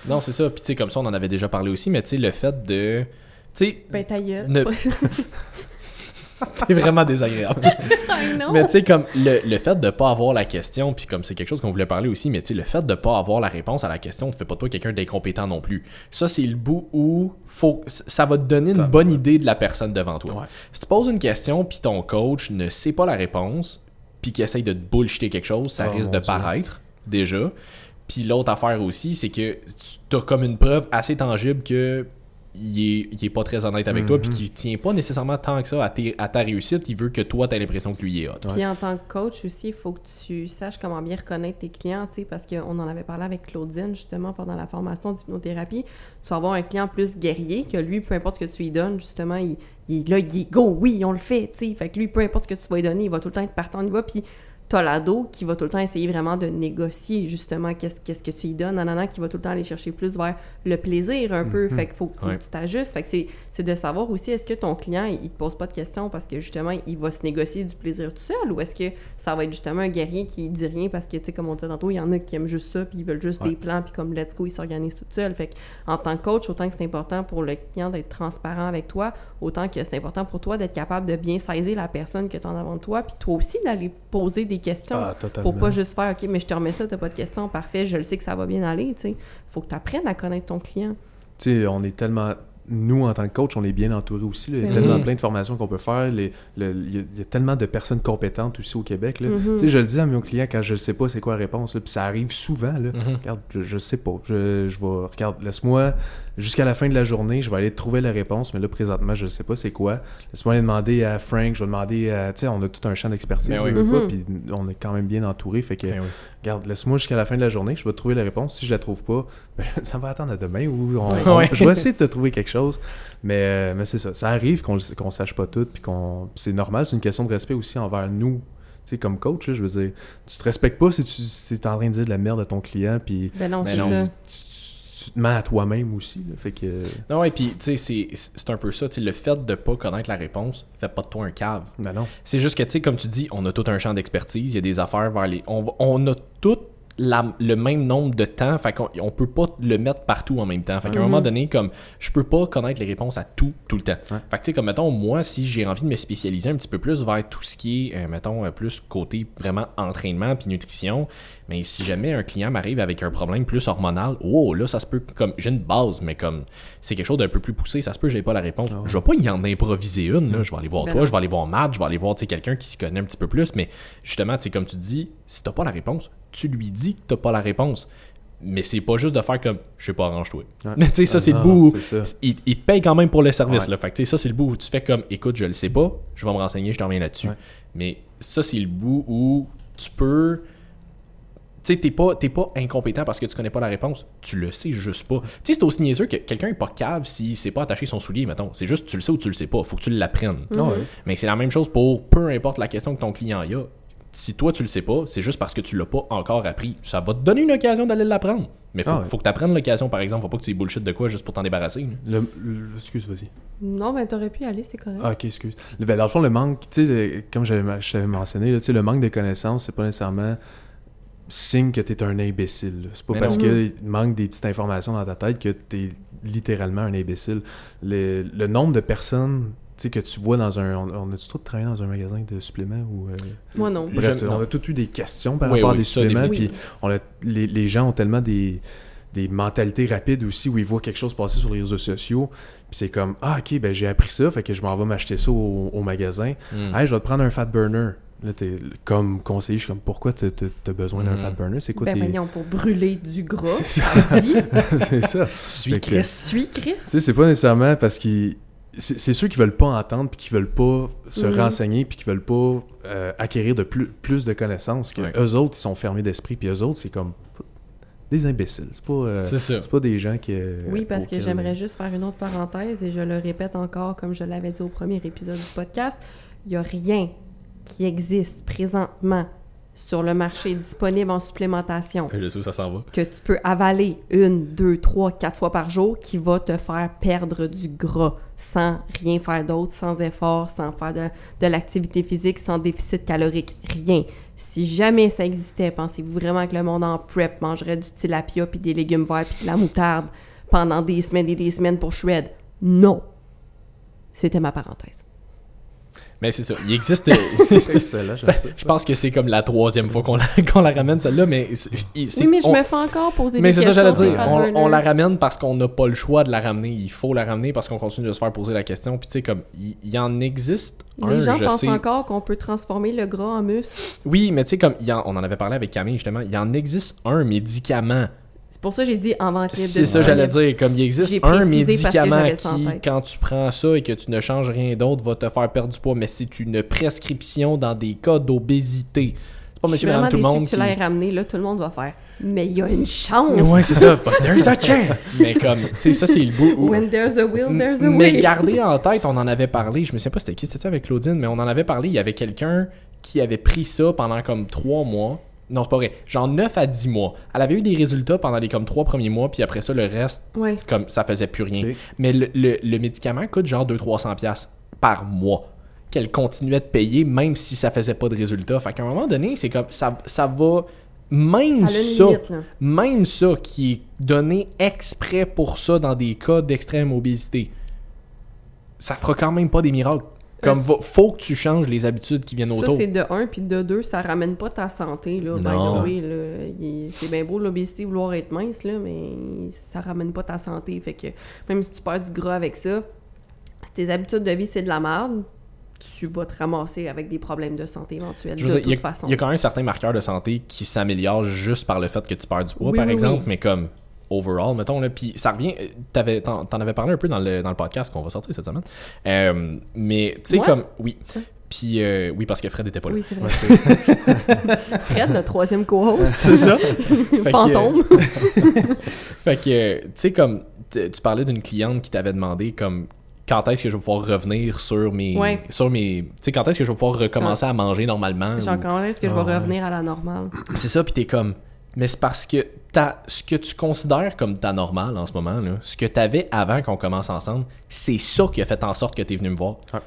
Non, c'est ça. Puis tu sais, comme ça, on en avait déjà parlé aussi, mais tu sais, le fait de. Tu sais, Ben ta gueule. Ne- t'es vraiment désagréable. Mais tu sais, comme le, le fait de pas avoir la question, puis comme c'est quelque chose qu'on voulait parler aussi, mais tu sais, le fait de pas avoir la réponse à la question ne fait pas de toi quelqu'un d'incompétent non plus. Ça, c'est le bout où faut, ça va te donner une bonne idée de la personne devant toi. Ouais. Si tu poses une question, puis ton coach ne sait pas la réponse, puis qu'il essaye de te bullshiter quelque chose, ça Oh, risque de Dieu. paraître, déjà. Puis l'autre affaire aussi, c'est que tu as comme une preuve assez tangible que il est, il est pas très honnête avec toi, Mhm. puis qu'il tient pas nécessairement tant que ça à, ta réussite. Il veut que toi, t'aies l'impression que lui est hot. Puis en tant que coach aussi, il faut que tu saches comment bien reconnaître tes clients, tu sais, parce qu'on en avait parlé avec Claudine justement pendant la formation d'hypnothérapie. Tu vas avoir un client plus guerrier que lui, peu importe ce que tu lui donnes, justement, il, il est là, il est go, oui, on le fait, tu sais. Fait que lui, peu importe ce que tu vas lui donner, il va tout le temps être partant, il va. Puis t'as l'ado qui va tout le temps essayer vraiment de négocier justement qu'est-ce qu'est-ce que tu lui donnes, nanana, qui va tout le temps aller chercher plus vers le plaisir un peu. Fait qu'il faut, faut Ouais. que tu t'ajustes. Fait que c'est- c'est de savoir aussi, est-ce que ton client, il, il te pose pas de questions parce que justement, il va se négocier du plaisir tout seul ou est-ce que ça va être justement un guerrier qui dit rien parce que, tu sais, comme on disait tantôt, il y en a qui aiment juste ça puis ils veulent juste Ouais. des plans puis comme let's go, ils s'organisent tout seuls. Fait en tant que coach, autant que c'est important pour le client d'être transparent avec toi, autant que c'est important pour toi d'être capable de bien saisir la personne que tu as en avant de toi puis toi aussi d'aller poser des questions. Ah. Pour pas juste faire, OK, mais je te remets ça, t'as pas de questions, parfait, je le sais que ça va bien aller, tu sais. Faut que tu apprennes à connaître ton client. Tu sais, on est tellement. Nous, en tant que coach, on est bien entourés aussi. là. Il y a Mhm. tellement plein de formations qu'on peut faire. Les- le- il, y a, il y a tellement de personnes compétentes aussi au Québec. là. Mhm. Tu sais, je le dis à mes clients quand je ne sais pas c'est quoi la réponse. là, Puis ça arrive souvent. Là. Mhm. Regarde, je, je sais pas. Je, je vais. Regarde, laisse-moi. Jusqu'à la fin de la journée, je vais aller trouver la réponse. Mais là, présentement, je ne sais pas c'est quoi. Laisse-moi aller demander à Frank. Je vais demander à. Tu sais, on a tout un champ d'expertise. Ben oui. je veux pas. Puis on est quand même bien entouré. Fait que. Ben oui. Regarde, laisse-moi jusqu'à la fin de la journée, je vais trouver la réponse. Si je la trouve pas, ben, ça va attendre à demain ou on- on- Ouais. je vais essayer de te trouver quelque chose. Mais, euh, mais c'est ça. Ça arrive qu'on qu'on sache pas tout, puis qu'on. C'est normal, c'est une question de respect aussi envers nous. Tu sais, comme coach, là, je veux dire, tu te respectes pas si tu si es en train de dire de la merde à ton client, puis Ben non, Ben non. tu, tu- te mens à toi-même aussi. là. Fait que. Non, et puis, tu sais, c'est- un peu ça. Le fait de pas connaître la réponse fait pas de toi un cave. Ben non. C'est juste que, tu sais, comme tu dis, on a tout un champ d'expertise. Il y a des affaires vers les. On, on a tout la- le même nombre de temps. Fait qu'on on peut pas le mettre partout en même temps. Fait qu'à un moment donné, comme, je peux pas connaître les réponses à tout, tout le temps. Ouais. Fait que, tu sais, comme, mettons, moi, si j'ai envie de me spécialiser un petit peu plus vers tout ce qui est, euh, mettons, euh, plus côté vraiment entraînement puis nutrition, mais si jamais un client m'arrive avec un problème plus hormonal, oh, là, ça se peut, comme, j'ai une base, mais comme, c'est quelque chose d'un peu plus poussé, ça se peut, j'ai pas la réponse. Je vais pas y en improviser une, là. Je vais aller voir Ben toi, non. je vais aller voir Matt, je vais aller voir, quelqu'un qui s'y connaît un petit peu plus, mais justement, tu sais, comme tu dis, si t'as pas la réponse, tu lui dis que t'as pas la réponse. Mais c'est pas juste de faire comme, je sais pas, arrange-toi. Ouais. Mais tu sais, ça, Ah c'est le non, bout où il, il te paye quand même pour le service. Ouais. Là. Fait que, tu sais, ça, c'est le bout où tu fais comme, écoute, je le sais pas, je vais me renseigner, je te reviens là-dessus. Ouais. Mais ça, c'est le bout où tu peux. Tu sais, t'es pas, t'es pas incompétent parce que tu connais pas la réponse. Tu le sais juste pas. Tu sais, c'est aussi niaiseux que quelqu'un est pas cave s'il sait pas attacher son soulier, mettons. C'est juste, tu le sais ou tu le sais pas. Faut que tu l'apprennes. Ah. Mais c'est la même chose pour peu importe la question que ton client y a. Si toi tu le sais pas, c'est juste parce que tu l'as pas encore appris. Ça va te donner une occasion d'aller l'apprendre. Mais faut, Ah ouais. faut que tu apprennes l'occasion, par exemple. Faut pas que tu y bullshit de quoi juste pour t'en débarrasser. là. Le, le- excuse, vas-y. Non, ben t'aurais pu y aller, c'est correct. Ah, ok, excuse. Le- ben, dans le fond, le manque, tu sais, comme j'avais- je t'avais mentionné, là, le manque de connaissances, c'est pas nécessairement signe que t'es un imbécile. C'est pas Mais parce qu'il manque des petites informations dans ta tête que t'es littéralement un imbécile. Le, le nombre de personnes sais, que tu vois dans un. On, on a-tu tout travaillé dans un magasin de suppléments ou. euh, Moi non. Bref, Je- on non. a tous eu des questions par Oui, rapport oui, à des suppléments. Puis on a- les, les gens ont tellement des, des mentalités rapides aussi où ils voient quelque chose passer sur les réseaux sociaux. Puis c'est comme Ah, ok, ben j'ai appris ça, fait que je m'en vais m'acheter ça au, au magasin. Hmm. Hey, je vais te prendre un fat burner. Là, t'es comme conseiller, je suis comme Pourquoi t'as t'as besoin d'un Mm. fat burner? C'est quoi Ben tes. pour brûler du gras, C'est ça c'est ça. Suis Fait que- Chris. Suis Chris. Tu sais, c'est pas nécessairement parce qu'ils. C'est ceux qui veulent pas entendre puis qui veulent pas se Mhm. renseigner puis qui veulent pas euh, acquérir de plus, plus de connaissances que Ouais. eux autres ils sont fermés d'esprit puis eux autres c'est comme des imbéciles c'est pas euh, C'est pas des gens qui euh, Oui, parce que j'aimerais juste faire une autre parenthèse et je le répète encore comme je l'avais dit au premier épisode du podcast. Il n'y a rien qui existe présentement sur le marché disponible en supplémentation Je sais où ça s'en va. que tu peux avaler une, deux, trois, quatre fois par jour qui va te faire perdre du gras sans rien faire d'autre, sans effort, sans faire de, de l'activité physique, sans déficit calorique, rien. Si jamais ça existait, pensez-vous vraiment que le monde en prep mangerait du tilapia puis des légumes verts puis de la moutarde pendant des semaines et des semaines pour shred? Non. C'était ma parenthèse. Mais c'est ça. Il existe. c'est excellent ça. Je pense que c'est comme la troisième fois qu'on la, ramène, celle-là, mais Oui, mais je on- me fais encore poser Mais des c'est ça, questions. j'allais dire. On, la ramène parce qu'on n'a pas le choix de la ramener. Il faut la ramener parce qu'on continue de se faire poser la question. Puis tu sais, comme, il y, en existe un, Les gens je pensent sais. encore qu'on peut transformer le gras en muscle. Oui, mais tu sais, comme, il y en- on en avait parlé avec Camille, justement, il y en existe un médicament. C'est pour ça que j'ai dit en vente libre. C'est ça, j'allais dire. Comme, il existe un médicament qui, quand tu prends ça et que tu ne changes rien d'autre, va te faire perdre du poids. Mais c'est une prescription dans des cas d'obésité. C'est pas monsieur, madame, tout le monde que tu l'aies ramené. Là, tout le monde va faire. Mais il y a une chance. Ouais, c'est ça. But there's a chance. mais comme, tu sais, ça, c'est le bout où... When there's a will, there's a Mais way. gardez en tête, on en avait parlé, je me souviens pas c'était qui, c'était ça avec Claudine, mais on en avait parlé, il y avait quelqu'un qui avait pris ça pendant comme 3 mois. Non, c'est pas vrai. Genre 9 à 10 mois. Elle avait eu des résultats pendant les comme 3 premiers mois, puis après ça, le reste, Ouais. comme ça faisait plus rien. Mais le, le- le médicament coûte genre 200-300$ piastres par mois qu'elle continuait de payer, même si ça faisait pas de résultats. Fait qu'à un moment donné, c'est comme ça, ça va. Même Ça limite, même ça qui est donné exprès pour ça dans des cas d'extrême obésité, ça fera quand même pas des miracles. Comme Euh, va- faut que tu changes les habitudes qui viennent Ça, autour. c'est de 1 puis de 2, ça ramène pas ta santé. Là, by Non. the way, C'est bien beau l'obésité, vouloir être mince, là, mais ça ramène pas ta santé. Fait que même si tu perds du gras avec ça, si tes habitudes de vie, c'est de la merde, tu vas te ramasser avec des problèmes de santé éventuels, Je de dire, toute il y, a- façon. il y a quand même certains marqueurs de santé qui s'améliorent juste par le fait que tu perds du poids, Oui, par oui, exemple, oui. mais comme overall, mettons, là, puis ça revient, euh, t'avais, t'en, t'en avais parlé un peu dans le, dans le podcast qu'on va sortir cette semaine, Euh, mais tu sais, comme, oui, puis euh, oui, parce que Fred était pas là. Oui, c'est vrai. Fred, notre troisième co-host, C'est ça. que- fantôme. Fait que, tu sais, comme, tu parlais d'une cliente qui t'avait demandé, comme, quand est-ce que je vais pouvoir revenir sur mes. Ouais. Sur mes. Tu sais, quand est-ce que je vais pouvoir recommencer à manger normalement. Genre, ou- quand est-ce que je Ah vais ouais. revenir à la normale? C'est ça, puis t'es comme. Mais c'est parce que t'as- ce que tu considères comme ta normale en ce moment, là, ce que tu avais avant qu'on commence ensemble, c'est ça qui a fait en sorte que tu es venu me voir. Ouais.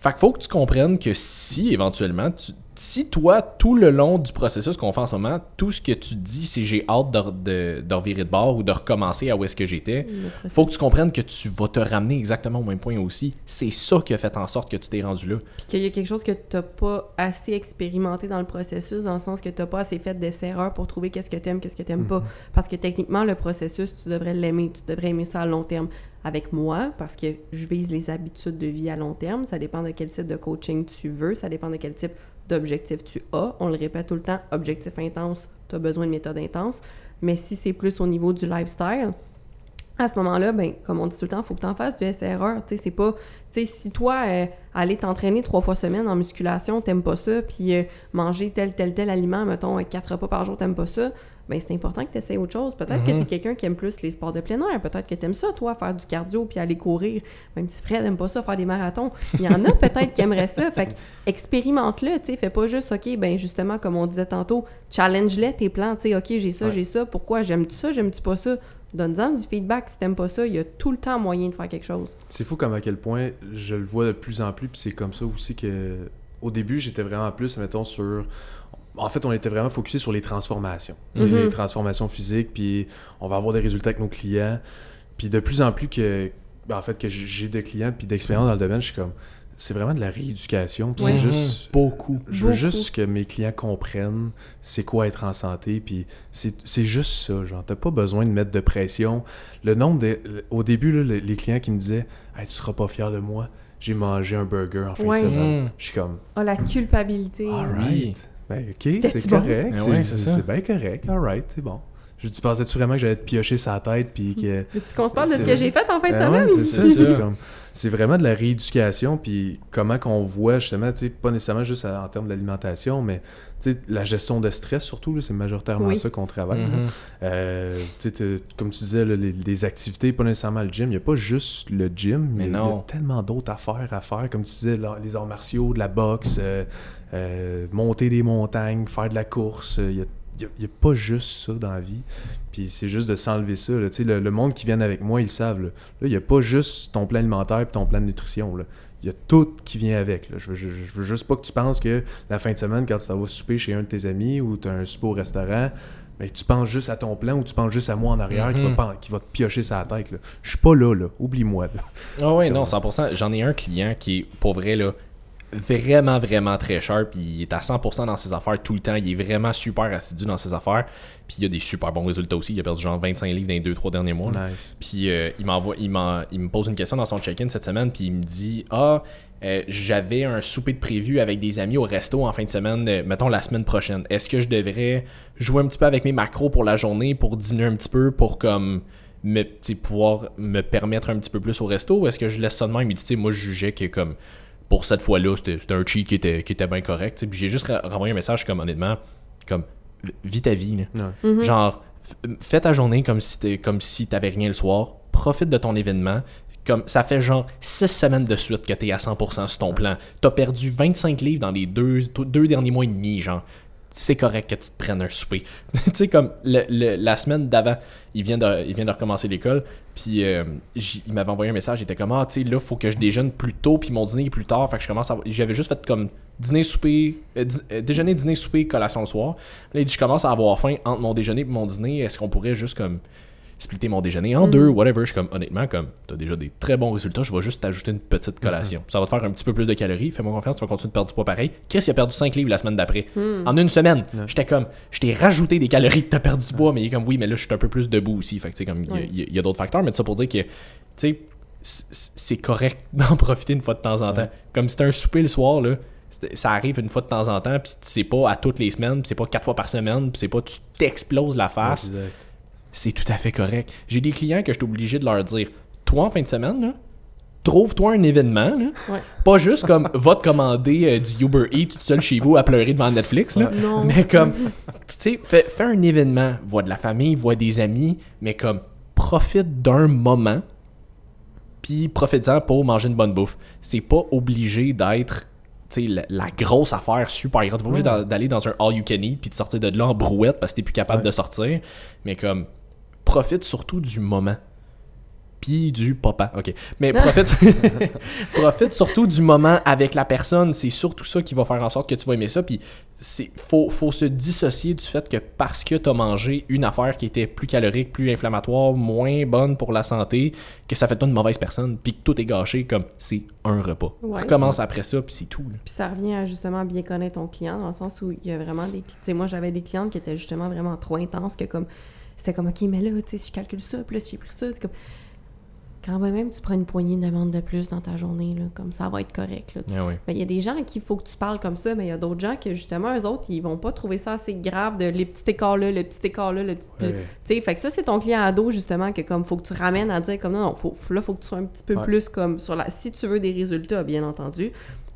Fait qu'il faut que tu comprennes que si éventuellement, tu- si toi, tout le long du processus qu'on fait en ce moment, tout ce que tu dis, c'est j'ai hâte de, de, de revirer de bord ou de recommencer à où est-ce que j'étais, faut que tu comprennes que tu vas te ramener exactement au même point aussi. C'est ça qui a fait en sorte que tu t'es rendu là. Puis qu'il y a quelque chose que t'as pas assez expérimenté dans le processus, dans le sens que t'as pas assez fait d'essais-erreurs pour trouver qu'est-ce que t'aimes, qu'est-ce que t'aimes pas. Parce que techniquement, le processus, tu devrais l'aimer, tu devrais aimer ça à long terme. Avec moi, parce que je vise les habitudes de vie à long terme, ça dépend de quel type de coaching tu veux, ça dépend de quel type d'objectif tu as. On le répète tout le temps, objectif intense, tu as besoin de méthode intense. Mais si c'est plus au niveau du lifestyle, à ce moment-là, ben, comme on dit tout le temps, il faut que tu en fasses du. Tu sais, c'est pas... Tu sais, si toi, euh, aller t'entraîner trois fois semaine en musculation, t'aimes pas ça, puis euh, manger tel, tel, tel aliment, mettons, euh, quatre repas par jour, t'aimes pas ça, ben c'est important que tu essaies autre chose. Peut-être que Mhm. t'es quelqu'un qui aime plus les sports de plein air. Peut-être que t'aimes ça, toi, faire du cardio puis aller courir. Même si Fred aime pas ça, faire des marathons. Il y en a peut-être qui aimeraient ça. Fait que expérimente-le, tu sais. Fais pas juste, OK, ben justement, comme on disait tantôt, challenge-les tes plans. Tu sais, OK, j'ai ça, Ouais. j'ai ça. Pourquoi? J'aime-tu ça? J'aime-tu pas ça? Donne-en du feedback si t'aimes pas ça. Il y a tout le temps moyen de faire quelque chose. C'est fou comme à quel point je le vois de plus en plus, puis c'est comme ça aussi que au début j'étais vraiment plus, mettons, sur. En fait, on était vraiment focusé sur les transformations. Mhm. Les transformations physiques, puis on va avoir des résultats avec nos clients. Puis de plus en plus que, ben, en fait, que j'ai de clients puis d'expérience dans le domaine, je suis comme, c'est vraiment de la rééducation. puis Ouais. C'est Mhm. juste Beaucoup. je veux Beaucoup. juste que mes clients comprennent c'est quoi être en santé, puis c'est c'est juste ça, genre, t'as pas besoin de mettre de pression. Le nombre de... Au début, là, les, clients qui me disaient « Hey, tu seras pas fier de moi, j'ai mangé un burger en fin Ouais. de semaine. Mm. Je suis comme Ah, la culpabilité. « Alright, Oui. Ben ok, c'est bon? correct, Ben c'est ouais, bien correct, alright, c'est bon. » Je tu pensais-tu vraiment que j'allais te piocher sa tête, puis que... Veux-tu qu'on se parle de ce C'est- que j'ai fait en fin de Ben semaine? ouais, c'est ça, C'est vraiment de la rééducation, puis comment qu'on voit justement, tu sais, pas nécessairement juste en termes d'alimentation, mais tu sais, la gestion de stress surtout, là, c'est majoritairement Oui. ça qu'on travaille. Mhm. Euh, tu sais, comme tu disais, là, les, les activités, pas nécessairement le gym, il n'y a pas juste le gym, Mais il y a- tellement d'autres affaires à faire, comme tu disais, là, les arts martiaux, de la boxe, euh, euh, monter des montagnes, faire de la course, euh, il y a il n'y a, pas juste ça dans la vie. Puis c'est juste de s'enlever ça. là. Le, le monde qui vient avec moi, ils le savent. Là, il n'y a pas juste ton plan alimentaire et ton plan de nutrition. là. Il y a tout qui vient avec. là. Je, veux, je, je veux juste pas que tu penses que la fin de semaine, quand tu t'en vas souper chez un de tes amis ou tu as un souper au restaurant, ben, tu penses juste à ton plan ou tu penses juste à moi en arrière qui, Mhm. va, pen- qui va te piocher sa tête. Là. Je suis pas là. là. Oublie-moi. Ah ouais, non, 100%. J'en ai un client qui est, pour vrai, là, vraiment, vraiment très sharp. Il est à 100% dans ses affaires tout le temps. Il est vraiment super assidu dans ses affaires. Puis il a des super bons résultats aussi. Il a perdu genre 25 livres dans les 2-3 derniers mois. Nice. Puis euh, il m'envoie, il, il me pose une question dans son check-in cette semaine, puis il me dit Ah, euh, j'avais un souper de prévu avec des amis au resto en fin de semaine, euh, mettons la semaine prochaine. Est-ce que je devrais jouer un petit peu avec mes macros pour la journée pour diminuer un petit peu pour comme me, pouvoir me permettre un petit peu plus au resto ou est-ce que je laisse ça de même Il dit Tu sais, moi je jugeais que comme pour cette fois-là, c'était un cheat qui était, qui était bien correct. Puis j'ai juste renvoyé un message comme honnêtement, comme vis ta vie. là. Ouais. Mhm. Genre, fais ta journée comme si t'es- comme si t'avais rien le soir. Profite de ton événement. Comme ça fait genre 6 semaines de suite que t'es à 100% sur ton plan. T'as perdu 25 livres dans les deux, deux derniers mois et demi, genre. C'est correct que tu te prennes un souper. tu sais, comme le- le- la semaine d'avant, il vient de, il vient de recommencer l'école. Puis euh, il m'avait envoyé un message. Il était comme Ah, tu sais, là, faut que je déjeune plus tôt. Puis mon dîner est plus tard. Fait que je commence à. J'avais juste fait comme dîner, souper. euh, euh, déjeuner, dîner, souper, collation le soir. Là, il dit Je commence à avoir faim entre mon déjeuner et mon dîner. Est-ce qu'on pourrait juste comme splitter mon déjeuner en Mhm. deux, whatever. Je suis comme, honnêtement, comme, t'as déjà des très bons résultats, je vais juste t'ajouter une petite collation. Ça va te faire un petit peu plus de calories, fais-moi confiance, tu vas continuer de perdre du poids pareil. Chris, il a perdu 5 livres la semaine d'après. Hmm. En une semaine, j'étais comme, je t'ai rajouté des calories que t'as perdu du poids, mais il est comme, oui, mais là, je suis un peu plus debout aussi. Fait que, comme, il y a- y y d'autres facteurs, mais ça pour dire que, tu sais, c- c'est correct d'en profiter une fois de temps en temps. Comme si t'as un souper le soir, là, ça arrive une fois de temps en temps, puis c'est pas à toutes les semaines, puis c'est pas quatre fois par semaine, puis c'est pas tu t'exploses la face Exact. C'est tout à fait correct. J'ai des clients que je suis obligé de leur dire Toi, en fin de semaine, là, trouve-toi un événement. là. Ouais. Pas juste comme va te commander euh, du Uber Eats tout seul chez vous à pleurer devant Netflix. Là. Non. Mais comme, tu sais, fais, fais un événement, vois de la famille, vois des amis, mais comme, profite d'un moment, puis profite-en pour manger une bonne bouffe. C'est pas obligé d'être, tu tu sais, la, la grosse affaire super grande. T'es pas obligé Ouais. d'aller dans un all you can eat puis de sortir de là en brouette parce que t'es plus capable Ouais. de sortir. Mais comme, profite surtout du moment. Puis du papa, ok. Mais profite, profite surtout du moment avec la personne. C'est surtout ça qui va faire en sorte que tu vas aimer ça. Puis c'est faut, faut se dissocier du fait que parce que tu as mangé une affaire qui était plus calorique, plus inflammatoire, moins bonne pour la santé, que ça fait de toi une mauvaise personne. Puis que tout est gâché comme c'est un repas. Ouais. Recommence après ça, puis c'est tout. là. Puis ça revient à justement bien connaître ton client, dans le sens où il y a vraiment des... Tu sais, moi, j'avais des clientes qui étaient justement vraiment trop intenses, que comme... C'était comme, OK, mais là, tu sais, si je calcule ça, puis là, si j'ai pris ça, c'est comme... Quand même, tu prends une poignée d'amandes de plus dans ta journée, là, comme ça va être correct, tu Ah oui. Il y a des gens à qui il faut que tu parles comme ça, mais il y a d'autres gens que justement, eux autres, ils vont pas trouver ça assez grave de les petits écarts là, le petit écart là, le petit. Ouais. Tu sais, fait que ça, c'est ton client ado, justement, que comme faut que tu ramènes à dire comme non, non, faut, faut- là, faut que tu sois un petit peu Ouais. plus comme sur la. Si tu veux des résultats, bien entendu.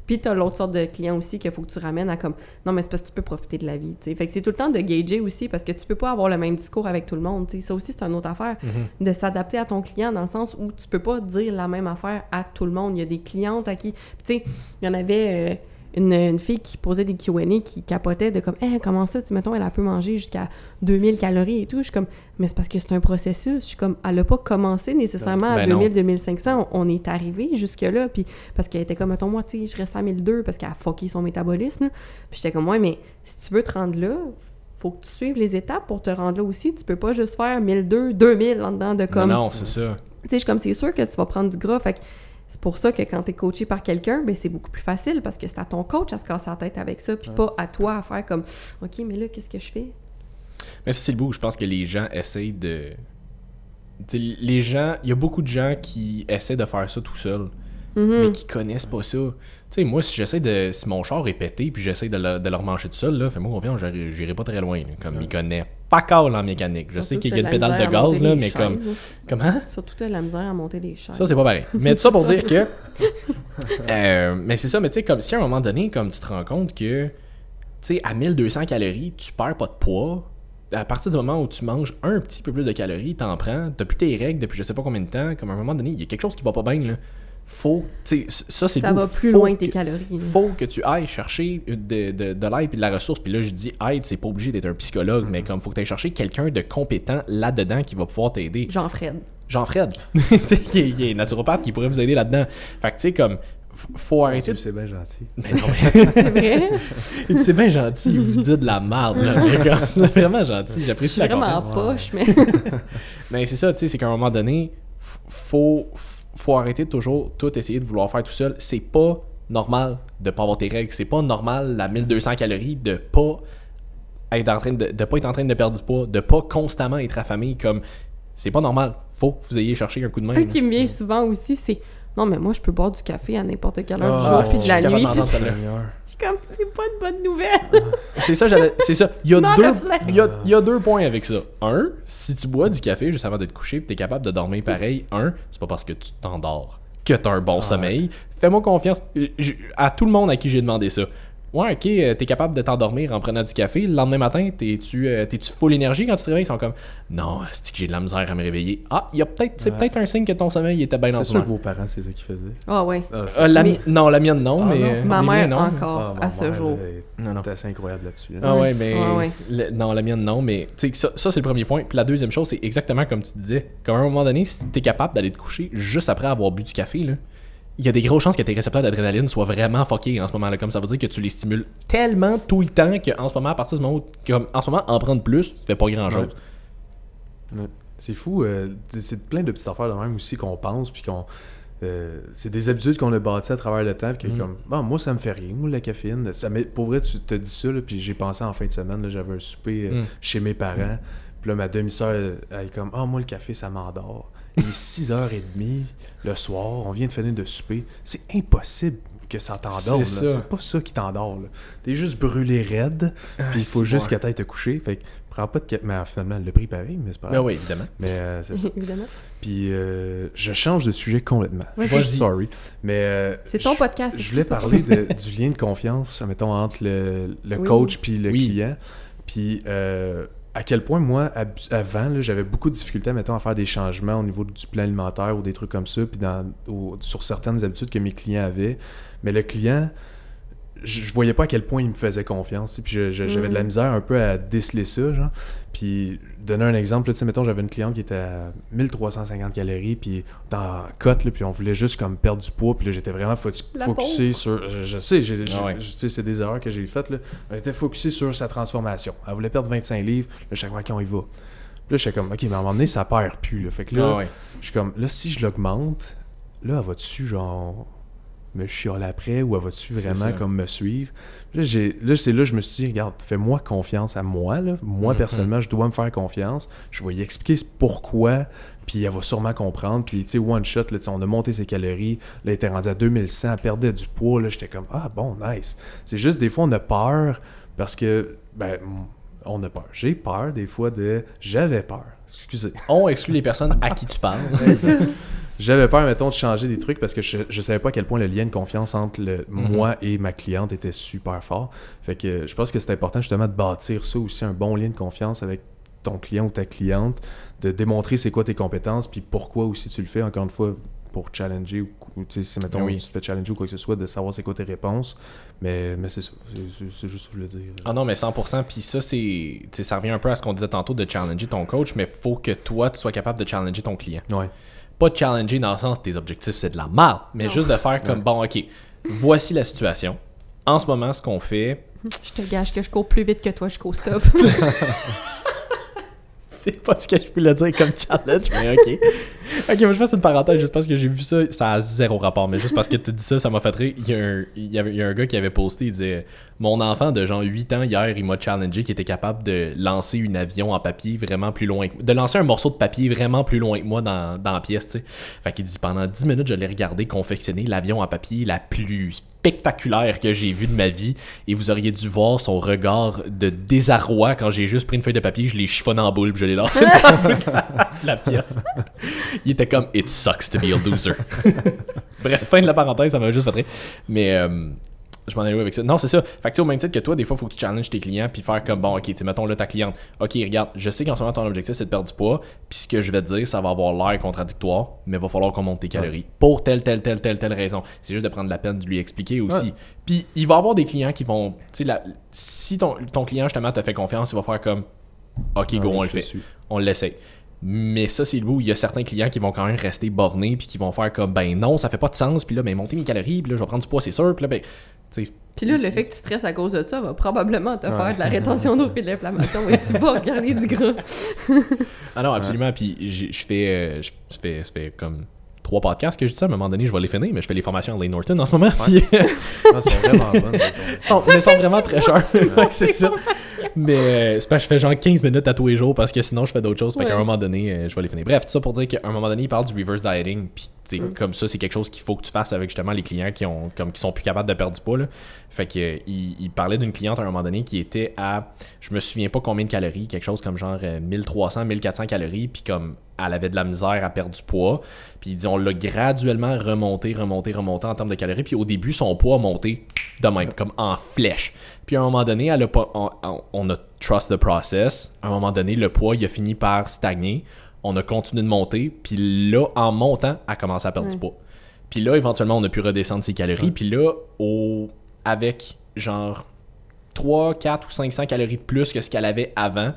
Puis t'as l'autre sorte de client aussi qu'il faut que tu ramènes à comme non, mais c'est parce que tu peux profiter de la vie, tu sais. Fait que c'est tout le temps de gager aussi parce que tu peux pas avoir le même discours avec tout le monde, tu sais. Ça aussi, c'est une autre affaire Mhm. de s'adapter à ton client dans le sens où tu peux pas dire la même affaire à tout le monde. Il y a des clientes à qui... Tu sais, il y en avait euh, une, une fille qui posait des Q&A qui capotait de comme Hey, comment ça, tu mettons, elle a pu manger jusqu'à 2000 calories et tout. Je suis comme Mais c'est parce que c'est un processus. Je suis comme Elle a pas commencé nécessairement à Ben non. 2000, 2500. On, on est arrivé jusque-là. Puis parce qu'elle était comme Mettons, moi, tu sais, je reste à 1002 parce qu'elle a fucké son métabolisme. là. Puis j'étais comme Ouais, mais si tu veux te rendre là, faut que tu suives les étapes pour te rendre là aussi. Tu peux pas juste faire 1002, 2000 en dedans de comme Non, non, c'est ça. tu sais, je suis comme c'est sûr que tu vas prendre du gras. Fait que c'est pour ça que quand tu es coaché par quelqu'un, ben c'est beaucoup plus facile parce que c'est à ton coach à se casser la tête avec ça, puis pas à toi à faire comme OK, mais là, qu'est-ce que je fais? Mais ça, c'est le bout. où Je pense que les gens essayent de. Les gens. Il y a beaucoup de gens qui essaient de faire ça tout seul, Mhm. mais qui connaissent pas ça. Tu sais, moi, si j'essaie de. Si mon char est pété, puis j'essaie de, le- de manger tout seul, là, fais-moi confiance, j'irai j'irai pas très loin. là. Comme il connaît pas call en mécanique. Je sais qu'il y a une pédale de gaz, là, mais comme. chaises. Comment? Surtout, de la misère à monter les chaises. Ça, c'est pas pareil. Mais tout ça pour dire que. Euh, mais c'est ça, mais tu sais, comme si à un moment donné, comme tu te rends compte que, tu sais, à 1200 calories, tu perds pas de poids. À partir du moment où tu manges un petit peu plus de calories, t'en prends, t'as plus tes règles depuis je sais pas combien de temps, comme à un moment donné, il y a quelque chose qui va pas bien, là. Faut, ça c'est Ça va plus Faut loin que tes calories. faut que tu ailles chercher de, de, de l'aide et de la ressource. Puis là, je dis aide, c'est pas obligé d'être un psychologue, mais comme faut que tu ailles chercher quelqu'un de compétent là-dedans qui va pouvoir t'aider. Jean-Fred. Jean-Fred, qui, est- qui est naturopathe, qui pourrait vous aider là-dedans. Fait que tu sais, comme, faut arrêter. C'est bien gentil. Mais non, mais- C'est vrai? c'est bien gentil, vous dites de la merde, là. mais comme, C'est vraiment gentil, j'apprécie la vraiment en poche, mais. Mais c'est ça, tu sais, c'est qu'à un moment donné, faut, f- faut arrêter de toujours tout essayer de vouloir faire tout seul. C'est pas normal de pas avoir tes règles. C'est pas normal, la 1200 calories, de pas être en train de, de pas être en train de perdre du poids, de pas constamment être affamé comme. C'est pas normal. Faut que vous ayez cherché un coup de main. Un là. qui me vient souvent aussi, c'est Non, mais moi, je peux boire du café à n'importe quelle heure du Ah, jour, puis de la nuit. puis je suis comme, c'est pas une bonne nouvelle. C'est ça, j'allais- c'est ça. Il y, a deux, il, y a, il y a deux points avec ça. Un, si tu bois du café juste avant de te coucher et tu es capable de dormir pareil, un, c'est pas parce que tu t'endors que tu as un bon sommeil. Fais-moi confiance. Je- À tout le monde à qui j'ai demandé ça. Ouais, ok, euh, t'es capable de t'endormir en prenant du café. Le lendemain matin, t'es-tu euh, t'es-tu full énergie quand tu te réveilles? Ils sont comme, non, c'est que j'ai de la misère à me réveiller. Ah, il y a peut-être, c'est Ouais. peut-être un signe que ton sommeil était bien C'est en sûr que ce moment. vos parents, c'est ça qu'ils faisaient. Ah ouais. Ah, Euh, la Mais- mi- Non, la mienne non, Ah, mais. non? Ma mère non. encore, Ah, à ce jour. non. assez incroyable là-dessus. là. Ah Ouais. mais. Ouais, ouais. le- non, la mienne, non. Mais tu sais, ça, ça, c'est le premier point. Puis la deuxième chose, c'est exactement comme tu disais. Comme à un moment donné, si t'es capable d'aller te coucher juste après avoir bu du café, là, il y a des grosses chances que tes récepteurs d'adrénaline soient vraiment fuckés en ce moment-là. Comme ça veut dire que tu les stimules tellement tout le temps qu'en ce moment, à partir du moment où. Comme, en ce moment, en prendre plus, fait pas grand-chose. Ouais. C'est fou. euh, c'est- plein de petites affaires de même aussi qu'on pense, puis qu'on. euh, c'est des habitudes qu'on a bâties à travers le temps, puis que Mhm. comme, bon, moi ça me fait rien, moi la caféine, ça pour vrai tu te dis ça, là, puis j'ai pensé en fin de semaine, j'avais un souper euh, Mm. chez mes parents, puis là ma demi-sœur, elle elle est comme, ah moi le café ça m'endort, il est 6h30 le soir, on vient de finir de souper, c'est impossible que ça t'endorme. C'est pas ça qui t'endort, t'es juste brûlé raide, puis il faut juste que t'ailles te coucher, fait que prends pas de mais finalement le prix pareil, mais c'est pas Ben grave. oui, évidemment. Mais euh, c'est ça. Évidemment. Puis euh, je change de sujet complètement. Vas-y. Je suis sorry. Mais euh, C'est ton je- podcast, c'est Je voulais parler de- du lien de confiance, mettons, entre le, le Oui. coach puis le Oui. client. Puis euh, à quel point moi, avant, j'avais beaucoup de difficultés, mettons, à faire des changements au niveau du plan alimentaire ou des trucs comme ça, puis dans, au- sur certaines habitudes que mes clients avaient. Mais le client, je, je voyais pas à quel point il me faisait confiance. Puis j'avais de la Mhm. misère un peu à déceler ça, genre. Puis, donner un exemple, là, tu sais, mettons, j'avais une cliente qui était à 1350 calories, puis dans cote, là, puis on voulait juste comme perdre du poids, puis là, j'étais vraiment fo- focusé sur. Je, je sais, j'ai, j'ai- Ah ouais. je- tu sais, c'est des erreurs que j'ai faites, là. Elle était focusée sur sa transformation. Elle voulait perdre 25 livres, là, chaque fois qu'on y va. Puis là, j'étais comme, ok, mais à un moment donné, ça perd plus, là. Fait que là, Ah ouais. je suis comme, là, si je l'augmente, là, elle va-tu, genre, me chialer après ou elle va-tu vraiment, comme, me suivre? Là, j'ai, là, c'est là que je me suis dit, regarde, fais-moi confiance à moi, là. Moi, Mhm. personnellement, je dois me faire confiance. Je vais y expliquer pourquoi, puis elle va sûrement comprendre. Puis, tu sais, one shot, là, tu sais, on a monté ses calories. Là, elle était rendue à 2100, elle perdait du poids. Là, j'étais comme, ah, bon, nice. C'est juste, des fois, on a peur parce que, ben, on a peur. J'ai peur, des fois, de. J'avais peur. Excusez. On exclut les personnes à qui tu parles. C'est ça. J'avais peur, mettons, de changer des trucs parce que je, je savais pas à quel point le lien de confiance entre le, Mhm. moi et ma cliente était super fort. Fait que je pense que c'est important justement de bâtir ça aussi, un bon lien de confiance avec ton client ou ta cliente, de démontrer c'est quoi tes compétences, puis pourquoi aussi tu le fais, encore une fois, pour challenger ou, ou, tu sais, si mettons Oui. tu te fais challenger ou quoi que ce soit, de savoir c'est quoi tes réponses. Mais, mais c'est ça, c'est- juste ce que je voulais dire. Ah non, mais 100%. Puis ça, c'est. Ça revient un peu à ce qu'on disait tantôt de challenger ton coach, mais faut que toi, tu sois capable de challenger ton client. Ouais. Pas de challenger dans le sens tes objectifs, c'est de la merde, mais Non. juste de faire comme bon, ok, voici la situation. En ce moment, ce qu'on fait, Je te gage que je cours plus vite que toi jusqu'au stop. c'est pas ce que je voulais dire comme challenge, mais ok. Ok, moi je fasse une parenthèse juste parce que j'ai vu ça, ça a zéro rapport, mais juste parce que tu dis ça, ça m'a fait rire. Il y, a un, il, y a un gars qui avait posté, il disait Mon enfant de genre 8 ans hier, il m'a challengé qui était capable de lancer une avion en papier vraiment plus loin que De lancer un morceau de papier vraiment plus loin que moi dans, dans la pièce, tu sais. Fait qu'il dit Pendant 10 minutes, je l'ai regardé confectionner l'avion en papier la plus spectaculaire que j'ai vue de ma vie et vous auriez dû voir son regard de désarroi quand j'ai juste pris une feuille de papier, je l'ai chiffonné en boule puis je l'ai lancé la pièce. Il était comme It sucks to be a loser. Bref, fin de la parenthèse, ça m'a juste fait rire. Mais euh, je m'en allais avec ça? Non, c'est ça. Fait que au même titre que toi, des fois, il faut que tu challenges tes clients puis faire comme bon, ok, tu mettons là ta cliente. Ok, regarde, je sais qu'en ce moment ton objectif c'est de perdre du poids, puis ce que je vais te dire, ça va avoir l'air contradictoire, mais il va falloir qu'on monte tes calories pour telle, telle, telle, telle, telle raison. C'est juste de prendre la peine de lui expliquer aussi. Puis il va avoir des clients qui vont, tu sais, la- si ton, ton client justement te fait confiance, il va faire comme ok, Ah go, oui, on le fait suis. on l'essaye. Mais ça, c'est le bout où il y a certains clients qui vont quand même rester bornés puis qui vont faire comme ben non, ça fait pas de sens, puis là, ben monter mes calories, puis là, je vais prendre du poids, c'est sûr, puis là, ben, Puis là, le fait que tu stresses à cause de ça va probablement te Ouais. faire de la rétention d'eau et de l'inflammation et tu vas garder du gras. ah non, absolument, puis je fais, euh, je je fais, je fais comme trois podcasts que je dis ça, à un moment donné, je vais les finir, mais je fais les formations à Lane Norton en ce moment, puis Ah, sont vraiment bonnes. sont, mais sont vraiment très chers. Ouais, c'est ça. Mais euh, c'est pas je fais genre 15 minutes à tous les jours parce que sinon je fais d'autres choses. Fait qu'à un moment donné, euh, je vais les finir. Bref, tout ça pour dire qu'à un moment donné, il parle du reverse dieting. Puis Mm. comme ça, c'est quelque chose qu'il faut que tu fasses avec justement les clients qui ont comme qui sont plus capables de perdre du poids. Là. Fait que euh, il, il parlait d'une cliente à un moment donné qui était à je me souviens pas combien de calories, quelque chose comme genre euh, 1300, 1400 calories, puis comme elle avait de la misère à perdre du poids. Puis il dit on l'a graduellement remonté, remonté, remonté en termes de calories. Puis au début, son poids a monté de même, comme en flèche. Puis à un moment donné, elle a pas, on, a trust the process. À un moment donné, le poids, il a fini par stagner. On a continué de monter. Puis là, en montant, elle a commencé à perdre du poids. Puis là, éventuellement, on a pu redescendre ses calories. Puis là, au, avec genre 3, 4 ou 500 calories de plus que ce qu'elle avait avant,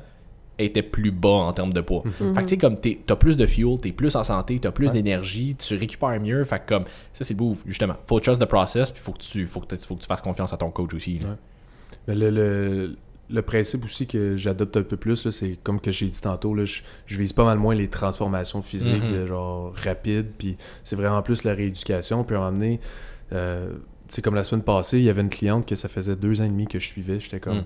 elle était plus bas en termes de poids. Fait que tu sais, comme t'as plus de fuel, t'es plus en santé, t'as plus Ouais. d'énergie, tu récupères mieux. Fait que comme, ça c'est le bout, justement. Faut trust the process, puis faut que tu, faut que, tu- faut que tu fasses confiance à ton coach aussi. là. Ouais. Mais le, le, le principe aussi que j'adopte un peu plus, là, c'est comme que j'ai dit tantôt, là, je, je vise pas mal moins les transformations physiques Mhm. de genre rapides, puis c'est vraiment plus la rééducation. Puis à un moment donné, euh, tu sais, comme la semaine passée, il y avait une cliente que ça faisait deux ans et demi que je suivais. J'étais comme, Mhm.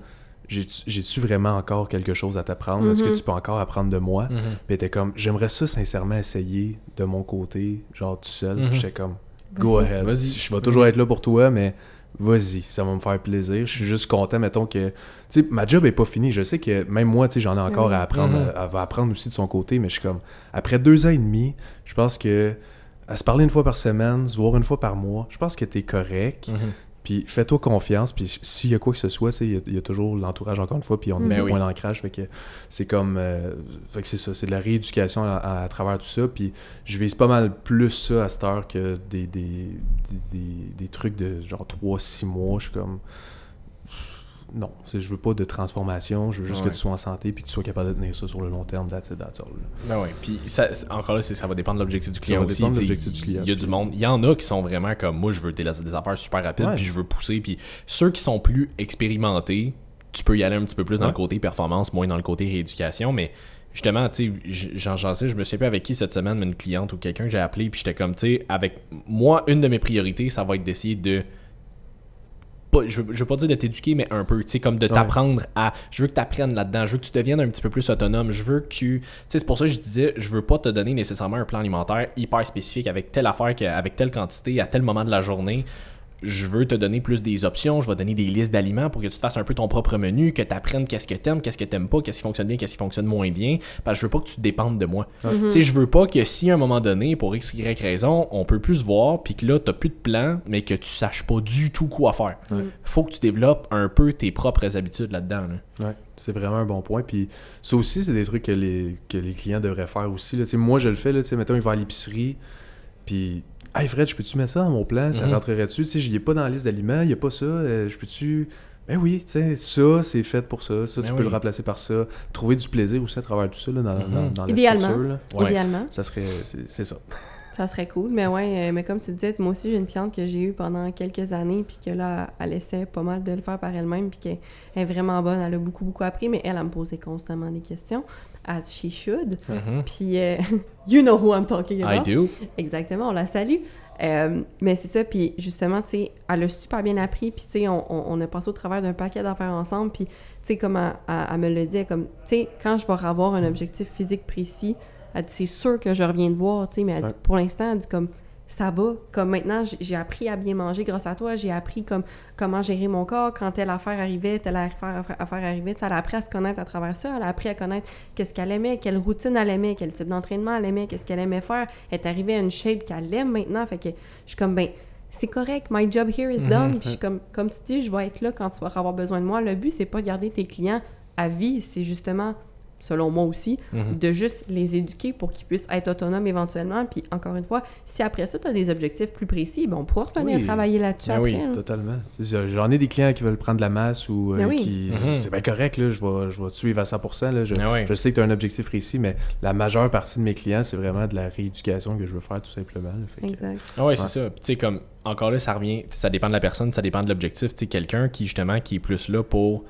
j'ai-tu j'ai-tu vraiment encore quelque chose à t'apprendre? Est-ce que Mhm. tu peux encore apprendre de moi? Mhm. Puis était comme, j'aimerais ça sincèrement essayer de mon côté, genre tout seul. Mhm. J'étais comme, go ahead. Vas-y. Je vais toujours être là pour toi, mais vas-y, ça va me faire plaisir. Je suis juste content, mettons que. Tu sais, ma job est pas finie. Je sais que même moi, tu sais, j'en ai encore à apprendre. Mhm. Elle, elle va apprendre aussi de son côté, mais je suis comme, après deux ans et demi, je pense que. À se parler une fois par semaine, se voir une fois par mois, je pense que t'es correct. Mhm. Puis fais-toi confiance, puis s'il y a quoi que ce soit, il y y, a toujours l'entourage encore une fois, puis on Ben des oui. points d'ancrage, fait que c'est comme, euh, fait que c'est ça, c'est de la rééducation à, à- à travers tout ça, puis je vise pas mal plus ça à cette heure que des, des, des, des- des trucs de genre 3-6 mois, je suis comme, non, je veux pas de transformation, je veux juste Ouais. que tu sois en santé, puis que tu sois capable de tenir ça sur le long terme, that's it, that's all. Ben ouais. Puis ça, encore là, ça va dépendre de l'objectif du client aussi. l'objectif du client. Il y a du monde. Il y en a qui sont vraiment comme moi, je veux des, des affaires super rapides, puis je veux pousser. Puis ceux qui sont plus expérimentés, tu peux y aller un petit peu plus dans Ouais. le côté performance, moins dans le côté rééducation, mais. Justement, tu sais, j'en sais, je me sais plus avec qui cette semaine, mais une cliente ou quelqu'un que j'ai appelé, puis j'étais comme, tu sais, avec moi, une de mes priorités, ça va être d'essayer de pas, je, veux- je veux pas dire de t'éduquer, mais un peu, tu sais, comme de Ouais. t'apprendre à. Je veux que tu apprennes là-dedans, je veux que tu deviennes un petit peu plus autonome, je veux que. Tu sais, c'est pour ça que je disais, je veux pas te donner nécessairement un plan alimentaire hyper spécifique avec telle affaire, avec telle quantité, à tel moment de la journée. Je veux te donner plus des options, je vais donner des listes d'aliments pour que tu fasses un peu ton propre menu, que tu apprennes qu'est-ce que t'aimes, qu'est-ce que t'aimes pas, qu'est-ce qui fonctionne bien, qu'est-ce qui fonctionne moins bien, parce que je veux pas que tu dépendes de moi. Tu sais, je veux pas que si à un moment donné, pour x, y raison, on peut plus se voir, puis que là, t'as plus de plan, mais que tu saches pas du tout quoi faire. Faut que tu développes un peu tes propres habitudes là-dedans. là. Ouais, c'est vraiment un bon point. Puis ça aussi, c'est des trucs que les, que les clients devraient faire aussi. Là. Moi, je le fais. Là, mettons, il va à l'épicerie. Puis, hey Fred, je peux-tu mettre ça dans mon plan? Ça Mhm. rentrerait dessus. Tu sais, j'y ai pas dans la liste d'aliments. Il n'y a pas ça. euh, je peux-tu? Ben oui, tu sais, ça, c'est fait pour ça. Ça, tu Ben peux oui. le remplacer par ça. Trouver du plaisir aussi à travers tout ça, là, dans, Mhm. dans, dans la Idéalement. structure. Là. Ouais. Idéalement, Ça serait. C'est ça. Ça serait cool. Mais ouais, euh, mais comme tu disais, moi aussi, j'ai une cliente que j'ai eue pendant quelques années, puis que là, elle essaie pas mal de le faire par elle-même, puis qu'elle est vraiment bonne. Elle a beaucoup, beaucoup appris, mais elle, elle me posait constamment des questions, as she should. Puis, euh, you know who I'm talking I about. do. Exactement, on la salue. Euh, mais c'est ça, puis justement, tu sais, elle a super bien appris, puis tu sais, on, on, on a passé au travers d'un paquet d'affaires ensemble, puis tu sais, comme elle, elle- elle me le dit, elle comme, tu sais, quand je vais avoir un objectif physique précis, elle dit, c'est sûr que je reviens te voir, tu sais, mais elle dit, pour l'instant, elle dit comme, ça va, comme maintenant, j'ai- appris à bien manger grâce à toi, j'ai appris comme comment gérer mon corps, quand telle affaire arrivait, telle affaire, affaire arrivait, elle a appris à se connaître à travers ça, elle a appris à connaître qu'est-ce qu'elle aimait, quelle routine elle aimait, quel type d'entraînement elle aimait, qu'est-ce qu'elle aimait faire. Elle est arrivée à une shape qu'elle aime maintenant. Fait que je suis comme, ben, c'est correct, my job here is done. Puis je suis comme, comme tu dis, je vais être là quand tu vas avoir besoin de moi. Le but, c'est pas de garder tes clients à vie, c'est justement, selon moi aussi, Mhm. de juste les éduquer pour qu'ils puissent être autonomes éventuellement. Puis encore une fois, si après ça, tu as des objectifs plus précis, ben, on pourra revenir Oui. travailler là-dessus Ben après. oui, là. Totalement. J'en ai des clients qui veulent prendre de la masse ou euh, Ben oui. qui. Mhm. C'est bien correct, là, je, vais, je vais te suivre à 100%. Là, je, sais que tu as un objectif précis, mais la majeure partie de mes clients, c'est vraiment de la rééducation que je veux faire tout simplement. là. Fait que- Exact. Ah ouais, c'est Ouais. ça. Puis tu sais, comme, encore là, ça revient, ça dépend de la personne, ça dépend de l'objectif. Tu sais, quelqu'un qui, justement, qui est plus là pour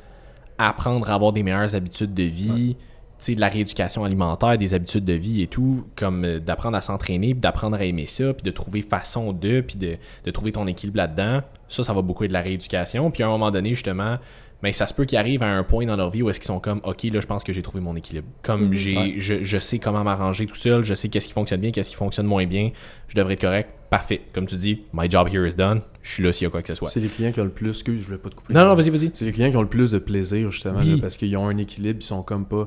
apprendre à avoir des meilleures habitudes de vie, de la rééducation alimentaire, des habitudes de vie et tout, comme euh, d'apprendre à s'entraîner, puis d'apprendre à aimer ça, puis de trouver façon de, puis de, de trouver ton équilibre là-dedans. Ça, ça va beaucoup être de la rééducation. Puis à un moment donné, justement, ben, ça se peut qu'ils arrivent à un point dans leur vie où est-ce qu'ils sont comme, OK, là, je pense que j'ai trouvé mon équilibre. Comme Mhm. j'ai, Ouais. je, je sais comment m'arranger tout seul, je sais qu'est-ce qui fonctionne bien, qu'est-ce qui fonctionne moins bien, je devrais être correct. Parfait. Comme tu dis, my job here is done. Je suis là s'il y a quoi que ce soit. C'est les clients qui ont le plus. Excuse, je voulais pas te couper. Non, non, vas-y, vas-y. C'est les clients qui ont le plus de plaisir, justement, Oui. là, parce qu'ils ont un équilibre, ils sont comme pas.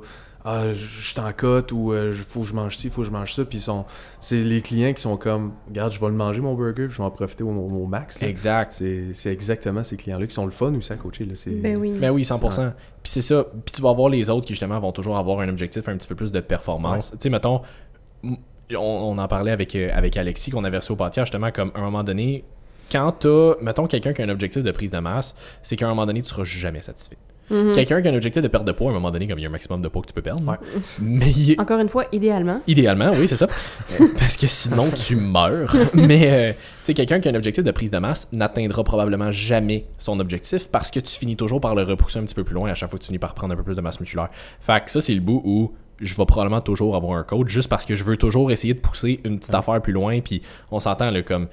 Ah, je je suis en cote ou euh, je- faut que je mange ci, faut que je mange ça. Puis ils sont. C'est les clients qui sont comme, regarde, je vais le manger mon burger, puis je vais en profiter au, au max. là. Exact. C'est c'est exactement ces clients-là qui sont le fun aussi à coacher. Là. Ben oui. Ben oui, 100%. Puis c'est ça. Puis tu vas voir les autres qui, justement, vont toujours avoir un objectif un petit peu plus de performance. Tu sais, mettons, on, on en parlait avec, euh, avec Alexis qu'on avait reçu au podcast, justement, comme à un moment donné, quand t'as, mettons, quelqu'un qui a un objectif de prise de masse, c'est qu'à un moment donné, tu seras jamais satisfait. Mhm. Quelqu'un qui a un objectif de perte de poids, à un moment donné, comme il y a un maximum de poids que tu peux perdre. Ouais. Mais est- Encore une fois, idéalement. Idéalement, oui, c'est ça. Parce que sinon, tu meurs. Mais, euh, tu sais, quelqu'un qui a un objectif de prise de masse n'atteindra probablement jamais son objectif parce que tu finis toujours par le repousser un petit peu plus loin à chaque fois que tu finis par prendre un peu plus de masse musculaire. Fait que ça, c'est le bout où je vais probablement toujours avoir un coach juste parce que je veux toujours essayer de pousser une petite affaire plus loin. Puis on s'entend, là, comme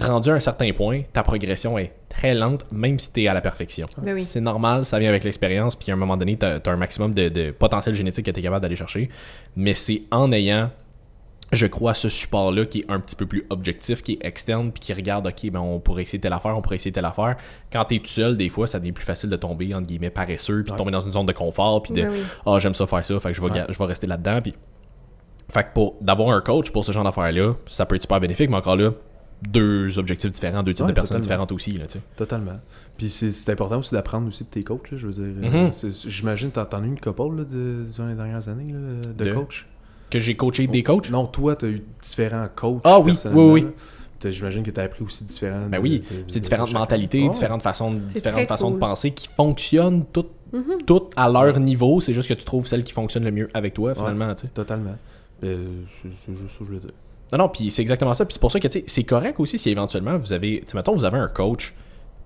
rendu à un certain point, ta progression est très lente, même si tu es à la perfection. Ben oui. C'est normal, ça vient avec l'expérience, puis à un moment donné, tu as, un maximum de, de potentiel génétique que tu es capable d'aller chercher. Mais c'est en ayant, je crois, ce support-là qui est un petit peu plus objectif, qui est externe, puis qui regarde, OK, ben on pourrait essayer telle affaire, on pourrait essayer telle affaire. Quand tu es tout seul, des fois, ça devient plus facile de tomber, entre guillemets, paresseux, puis de tomber dans une zone de confort, puis de, Ben oui. ah, j'aime ça faire ça, fait que je vais, Ouais. je vais rester là-dedans, puis. Fait que pour d'avoir un coach pour ce genre d'affaires-là, ça peut être super bénéfique, mais encore là, deux objectifs différents, deux types Ouais, de personnes totalement. différentes aussi, là, tu sais. Totalement. Puis c'est important aussi d'apprendre aussi de tes coachs, là, je veux dire. Mhm. euh, J'imagine que t'as t'en as eu une couple là, de, durant les dernières années là, de, De- coach. Que j'ai coaché des coachs? Non, toi, t'as eu différents coachs. Ah oui, oui, oui. J'imagine que t'as appris aussi différents. Ben oui, c'est différentes mentalités, Ouais. différentes façons, différentes façons de penser qui fonctionnent toutes, Mhm. toutes à leur niveau. C'est juste que tu trouves celle qui fonctionne le mieux avec toi, finalement, tu sais. Totalement. Ben, c'est c'est juste ça que je voulais dire. Non, non, puis c'est exactement ça. Puis c'est pour ça que, tu sais, c'est correct aussi si éventuellement vous avez, tu sais, mettons, vous avez un coach,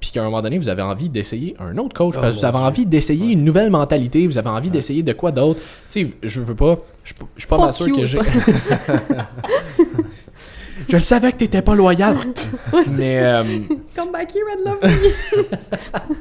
puis qu'à un moment donné, vous avez envie d'essayer un autre coach, Oh, parce que vous mon avez Dieu. envie d'essayer Ouais. une nouvelle mentalité, vous avez envie Ouais. d'essayer de quoi d'autre. Tu sais, je veux pas, je je suis pas mal sûr que j'ai. je savais que t'étais pas loyal. mais, euh, Come back here and love me.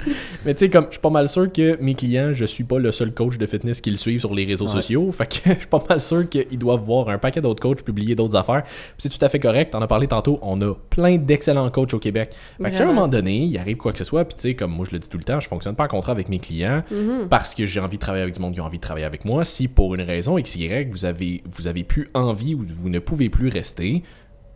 mais tu sais, comme, je suis pas mal sûr que mes clients, je suis pas le seul coach de fitness qu'ils suivent sur les réseaux Ouais. sociaux. Fait que je suis pas mal sûr qu'ils doivent voir un paquet d'autres coachs publier d'autres affaires. C'est tout à fait correct. T'en as parlé tantôt. On a plein d'excellents coachs au Québec. Fait que si à un moment donné, il arrive quoi que ce soit, puis tu sais, comme moi je le dis tout le temps, je fonctionne pas en contrat avec mes clients Mhm. parce que j'ai envie de travailler avec du monde qui a envie de travailler avec moi. Si pour une raison XY, vous avez, vous avez plus envie ou vous ne pouvez plus rester,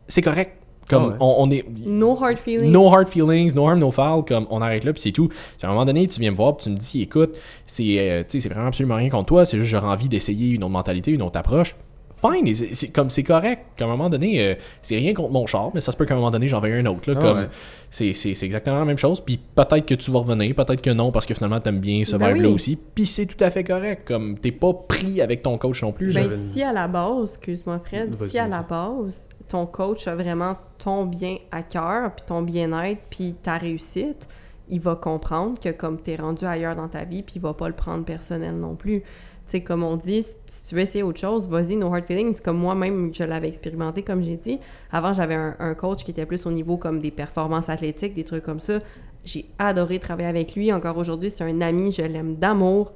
c'est correct. Comme Ah ouais. on, on est. No hard feelings. No hard feelings, no harm, no foul, comme on arrête là, puis c'est tout. Puis à un moment donné, tu viens me voir, puis tu me dis, écoute, c'est euh, tu sais, c'est vraiment absolument rien contre toi, c'est juste j'aurais envie d'essayer une autre mentalité, une autre approche. Fine, c'est- comme c'est correct. Qu'à un moment donné, euh, c'est rien contre mon char, mais ça se peut qu'à un moment donné, j'en veuille un autre. Là, Ah comme ouais. c'est, c'est, c'est exactement la même chose. Puis peut-être que tu vas revenir, peut-être que non, parce que finalement, t'aimes bien ce Ben vibe-là oui. aussi. Puis c'est tout à fait correct. Comme t'es pas pris avec ton coach non plus. Ben, si à la base, excuse-moi Fred, si à la base, ton coach a vraiment ton bien à cœur, puis ton bien-être, puis ta réussite, il va comprendre que comme t'es rendu ailleurs dans ta vie, puis il va pas le prendre personnel non plus. Tu sais, comme on dit, si tu veux essayer autre chose, vas-y, no hard feelings. Comme moi-même, je l'avais expérimenté, comme j'ai dit. Avant, j'avais un, un coach qui était plus au niveau comme des performances athlétiques, des trucs comme ça. J'ai adoré travailler avec lui. Encore aujourd'hui, c'est un ami, je l'aime d'amour.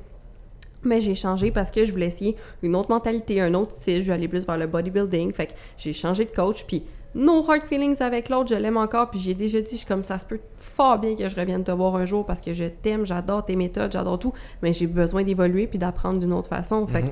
Mais j'ai changé parce que je voulais essayer une autre mentalité, un autre style. Je vais aller plus vers le bodybuilding. Fait que j'ai changé de coach. Puis no hard feelings avec l'autre, je l'aime encore. Puis j'ai déjà dit, je suis comme ça se peut fort bien que je revienne te voir un jour parce que je t'aime, j'adore tes méthodes, j'adore tout. Mais j'ai besoin d'évoluer puis d'apprendre d'une autre façon. Fait Mhm.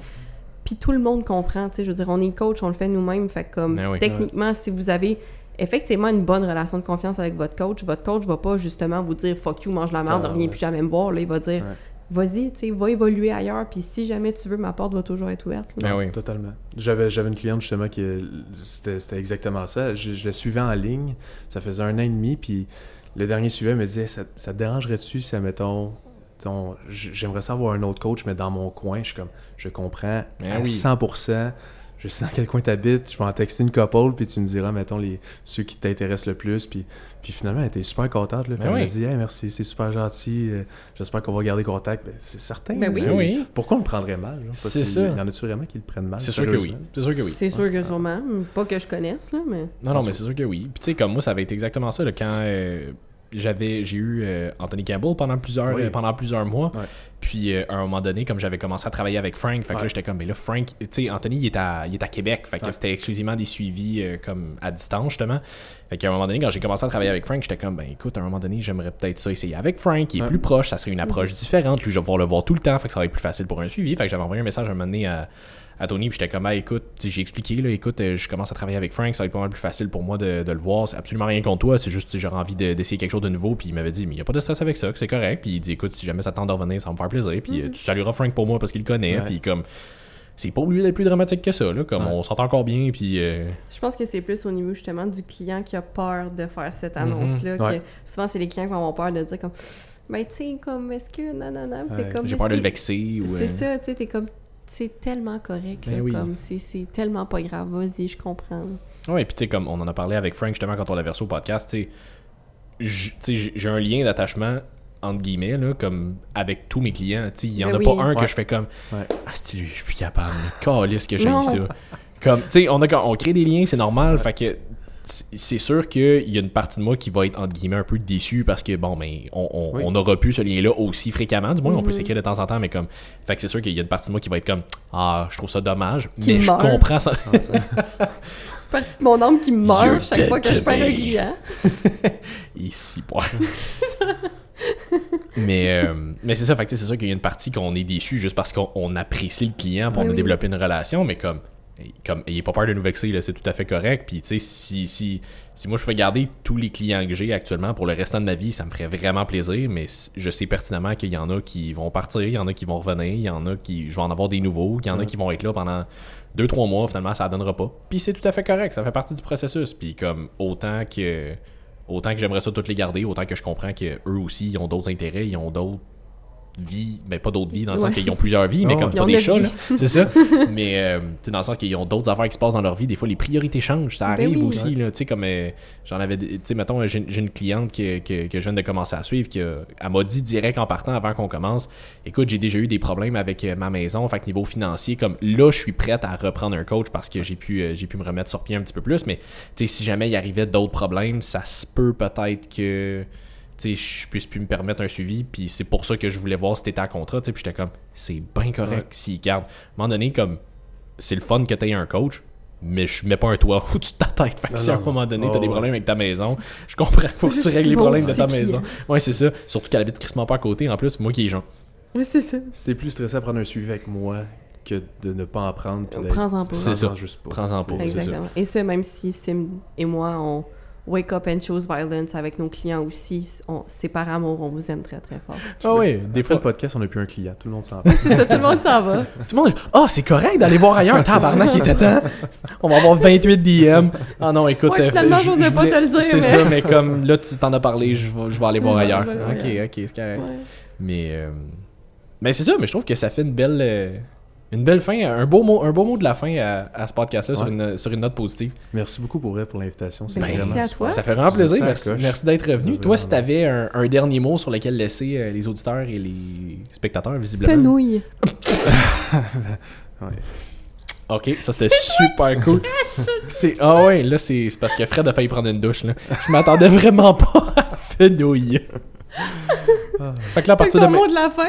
puis tout le monde comprend, tu sais, je veux dire, on est coach, on le fait nous-mêmes, fait que comme, Ben oui. techniquement, si vous avez effectivement une bonne relation de confiance avec votre coach, votre coach va pas justement vous dire « fuck you, mange la merde, Ah, reviens ouais. plus jamais me voir », là, il va dire Ouais. Vas-y, tu sais, va évoluer ailleurs, puis si jamais tu veux, ma porte va toujours être ouverte. Ben oui. Totalement. J'avais, j'avais une cliente justement qui c'était, c'était exactement ça. Je, je la suivais en ligne, ça faisait un an et demi, puis le dernier suivi elle me disait ça, ça te dérangerait-tu si, admettons, j'aimerais ça avoir un autre coach, mais dans mon coin, je suis comme, je comprends Ben à oui. 100%. Je sais dans quel coin t'habites, je vais en texter une couple, puis tu me diras, mettons, les, ceux qui t'intéressent le plus. Puis, puis finalement, elle était super contente. Là, puis Ben elle m'a oui. dit, hey, merci, c'est super gentil, euh, j'espère qu'on va garder contact. Ben, c'est certain. Ben oui. Ben oui. Pourquoi on le prendrait mal? C'est ça. Il y en a-tu vraiment qui le prennent mal? C'est sûr que oui. C'est sûr que oui. C'est sûr que sûrement. Pas que je connaisse, là, mais... Non, non, mais c'est sûr que oui. Puis tu sais, comme moi, ça avait été exactement ça là, quand euh, j'avais, j'ai eu euh, Anthony Campbell pendant plusieurs, Oui. euh, pendant plusieurs mois. Ouais. Puis euh, à un moment donné, comme j'avais commencé à travailler avec Frank, fait que là Ouais. j'étais comme, mais là, Frank, tu sais, Anthony, il est, à, il est à Québec. Fait que Ouais. c'était exclusivement des suivis comme à distance, justement. Fait qu'à un moment donné, quand j'ai commencé à travailler avec Frank, j'étais comme, ben écoute, à un moment donné, j'aimerais peut-être ça essayer avec Frank, qui est plus proche, ça serait une approche différente. Lui, je vais pouvoir le voir tout le temps, fait que ça va être plus facile pour un suivi. Fait que j'avais envoyé un message un moment donné à, à Tony, puis j'étais comme, ah, écoute, j'ai expliqué, là, écoute, euh, je commence à travailler avec Frank, ça va être pas mal plus facile pour moi de, de le voir. C'est absolument rien contre toi, c'est juste, j'aurais envie de- d'essayer quelque chose de nouveau. Puis il m'avait dit, mais il y a pas de stress avec ça, que c'est correct. Puis il dit, écoute, si jamais ça tente de revenir, ça va me faire plaisir. Puis euh, tu salueras Frank pour moi parce qu'il le connaît. Ouais. Puis comme, c'est pas obligé d'être plus dramatique que ça, là. Comme Ouais. on s'entend encore bien, puis. euh, Je pense que c'est plus au niveau justement du client qui a peur de faire cette annonce-là. Ouais. que Souvent, c'est les clients qui vont avoir peur de dire comme Ben, tu sais, comme, est-ce que. Non, non, non. T'es Ouais. comme, j'ai peur de le vexer. ou, C'est euh, ça, tu sais, t'es comme. C'est tellement correct, Ben là, oui. comme, c'est c'est tellement pas grave, vas-y, je comprends. Ouais, puis tu sais, comme on en a parlé avec Frank justement quand on l'avait reçu au podcast, tu sais, j'ai un lien d'attachement entre guillemets là, comme avec tous mes clients. Tu sais, il y en Ben a oui. pas un que Ouais. je fais comme Ouais. ah c'est lui, je suis plus capable. Calisse que j'ai ça. Comme tu sais, on a on crée des liens, c'est normal. Fait que c'est sûr qu'il y a une partie de moi qui va être entre guillemets un peu déçue parce que bon mais on, on, Oui. on aura plus ce lien-là aussi fréquemment du moins on peut Mhm. s'écrire de temps en temps mais comme fait que c'est sûr qu'il y a une partie de moi qui va être comme ah je trouve ça dommage Qui mais je comprends ça Partie de mon âme qui meurt You're chaque fois que je perds un client. Ici, poil. mais euh, mais c'est ça, fait c'est sûr qu'il y a une partie qu'on est déçu juste parce qu'on on apprécie le client, puis on Oui, a oui. développé une relation, mais comme comme, ayez pas peur de nous vexer, c'est tout à fait correct. Puis, tu sais, si, si, si moi je fais garder tous les clients que j'ai actuellement pour le restant de ma vie, ça me ferait vraiment plaisir. Mais je sais pertinemment qu'il y en a qui vont partir, il y en a qui vont revenir, il y en a qui. Je vais en avoir des nouveaux, qu'il y en a qui vont être là pendant 2-3 mois, finalement, ça donnera pas. Puis c'est tout à fait correct, ça fait partie du processus. Puis, comme, autant que. Autant que j'aimerais ça toutes les garder, autant que je comprends que eux aussi, ils ont d'autres intérêts, ils ont d'autres vies, mais pas d'autres vies dans le sens qu'ils ont plusieurs vies, mais Oh, comme pas des chats, c'est ça. mais euh, tu sais, dans le sens qu'ils ont d'autres affaires qui se passent dans leur vie, des fois les priorités changent, ça Ben arrive oui. aussi, là, tu sais, comme euh, j'en avais, tu sais, mettons, j'ai j'ai une cliente que, que, que je viens de commencer à suivre, qui a- elle m'a dit direct en partant avant qu'on commence, écoute, j'ai déjà eu des problèmes avec euh, ma maison, fait que niveau financier, comme là, je suis prête à reprendre un coach parce que j'ai pu, euh, j'ai pu me remettre sur pied un petit peu plus, mais tu sais, si jamais il arrivait d'autres problèmes, ça se peut peut-être que je puisse plus me permettre un suivi, puis c'est pour ça que je voulais voir si t'étais à contrat, puis j'étais comme, c'est bien correct Ouais. s'il garde. À un moment donné, comme, c'est le fun que t'aies un coach, mais je mets pas un toit au-dessus de ta tête. Fait que Non, si à un moment donné, Oh, t'as des ouais. problèmes avec ta maison, je comprends, faut que tu règles les problèmes de ta maison. hein. Ouais, c'est ça. Surtout qu'elle habite crissement pas à côté, en plus, moi qui est Jean. Oui, c'est ça. C'est plus stressant à prendre un suivi avec moi que de ne pas en prendre. d'être- Prends-en pas. C'est ça. juste pas. Prends-en pas. Exactement. Et ça, même si Sim et moi, on wake up and choose violence avec nos clients aussi, on, c'est par amour, on vous aime très très fort. Ah oui, des fois, le podcast, on n'a plus un client. Tout le monde s'en va. C'est ça, tout le monde s'en va. tout le monde Ah, c'est correct d'aller voir ailleurs, tabarnak, il était temps. On va avoir 28 DM. Ah non, écoute. Ouais, euh, finalement, je- pas te le dire, C'est mais- ça, mais comme là, tu t'en as parlé, je vais, je vais aller voir ailleurs. Ok, ok, c'est correct. Ouais. Mais, euh, mais c'est ça, mais je trouve que ça fait une belle, euh, une belle fin, un beau mot, un beau mot de la fin à, à ce podcast-là sur, une, sur une note positive. Merci beaucoup pour, pour l'invitation. C'est Ben, vraiment merci à toi. Ça fait vraiment plaisir. Merci, d'être revenu. Toi, si tu avais un, un dernier mot sur lequel laisser euh, les auditeurs et les spectateurs, visiblement. Fenouille. Ouais. Ok, ça c'était super cool. C'est ah ouais, là c'est c'est parce que Fred a failli prendre une douche là. Je m'attendais vraiment pas à fenouil. Ah, Fait que là à partir de ma- mot de la fin.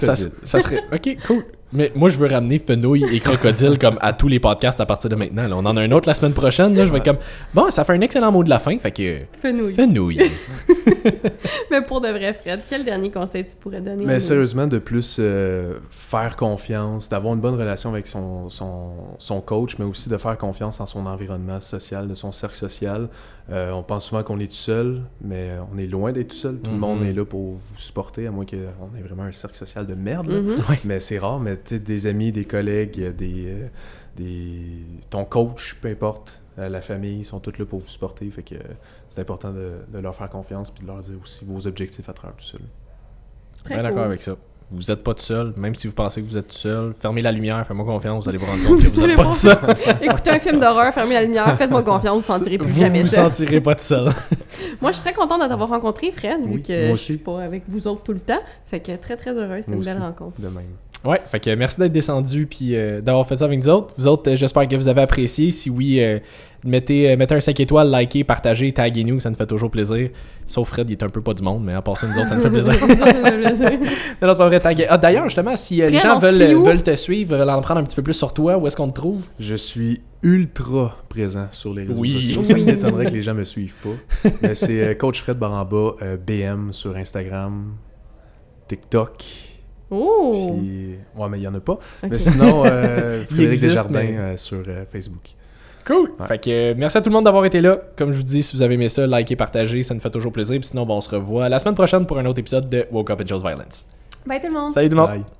ça, ça serait ok cool. Mais moi je veux ramener fenouil et crocodile comme à tous les podcasts à partir de maintenant. là. On en a un autre la semaine prochaine. Là, je vais être comme bon, ça fait un excellent mot de la fin. Fait que Fenouille. fenouil. Mais pour de vrai, Fred, quel dernier conseil tu pourrais donner Mais sérieusement, de plus euh, faire confiance, d'avoir une bonne relation avec son, son, son coach, mais aussi de faire confiance en son environnement social, de son cercle social. Euh, on pense souvent qu'on est tout seul, mais on est loin d'être tout seul. Tout le Mhm. monde est là pour vous supporter, à moins qu'on ait vraiment un cercle social de merde. Mhm. Mais c'est rare, mais tu sais, des amis, des collègues, des, euh, des... ton coach, peu importe, euh, la famille, ils sont tous là pour vous supporter. Fait que euh, c'est important de, de leur faire confiance puis de leur dire aussi vos objectifs à travers tout là. Très Bien cool. d'accord avec ça. Vous êtes pas tout seul, même si vous pensez que vous êtes tout seul. Fermez la lumière, faites-moi confiance, vous allez vous rendre compte que vous allez êtes pas tout seul. Écoutez un film d'horreur, fermez la lumière, faites-moi confiance, vous ne sentirez plus Vous jamais vous ça. sentirez pas tout seul. Moi, je suis très contente de t'avoir rencontré, Fred, vu que je aussi. suis pas avec vous autres tout le temps. Fait que très, très heureuse, c'est une belle aussi. rencontre. De même. Ouais, fait que merci d'être descendu puis euh, d'avoir fait ça avec nous autres. Vous autres, euh, j'espère que vous avez apprécié. Si oui, euh, mettez, euh, mettez un 5 étoiles, likez, partagez, taguez-nous, ça nous fait toujours plaisir. Sauf Fred, il est un peu pas du monde, mais à part ça, nous autres, ça nous fait plaisir. Ça fait plaisir. non, non, c'est pas vrai, taguez. Ah, d'ailleurs, justement, si euh, les gens veulent, te suivre, veulent en prendre un petit peu plus sur toi, où est-ce qu'on te trouve? Je suis ultra présent sur les réseaux Oui. sociaux. Ça m'étonnerait que les gens me suivent pas. Mais c'est euh, Coach Fred Baramba, euh, BM sur Instagram, TikTok. Oh! Puis... Ouais, mais il y en a pas. Mais sinon, euh, Frédéric existe, Desjardins mais- euh, sur euh, Facebook. Cool. Ouais. Fait que euh, merci à tout le monde d'avoir été là. Comme je vous dis, si vous avez aimé ça, likez, partagez, ça nous fait toujours plaisir. Puis sinon, bon, on se revoit la semaine prochaine pour un autre épisode de Woke Up and Chose Violence. Bye tout le monde! Salut tout le monde. Bye.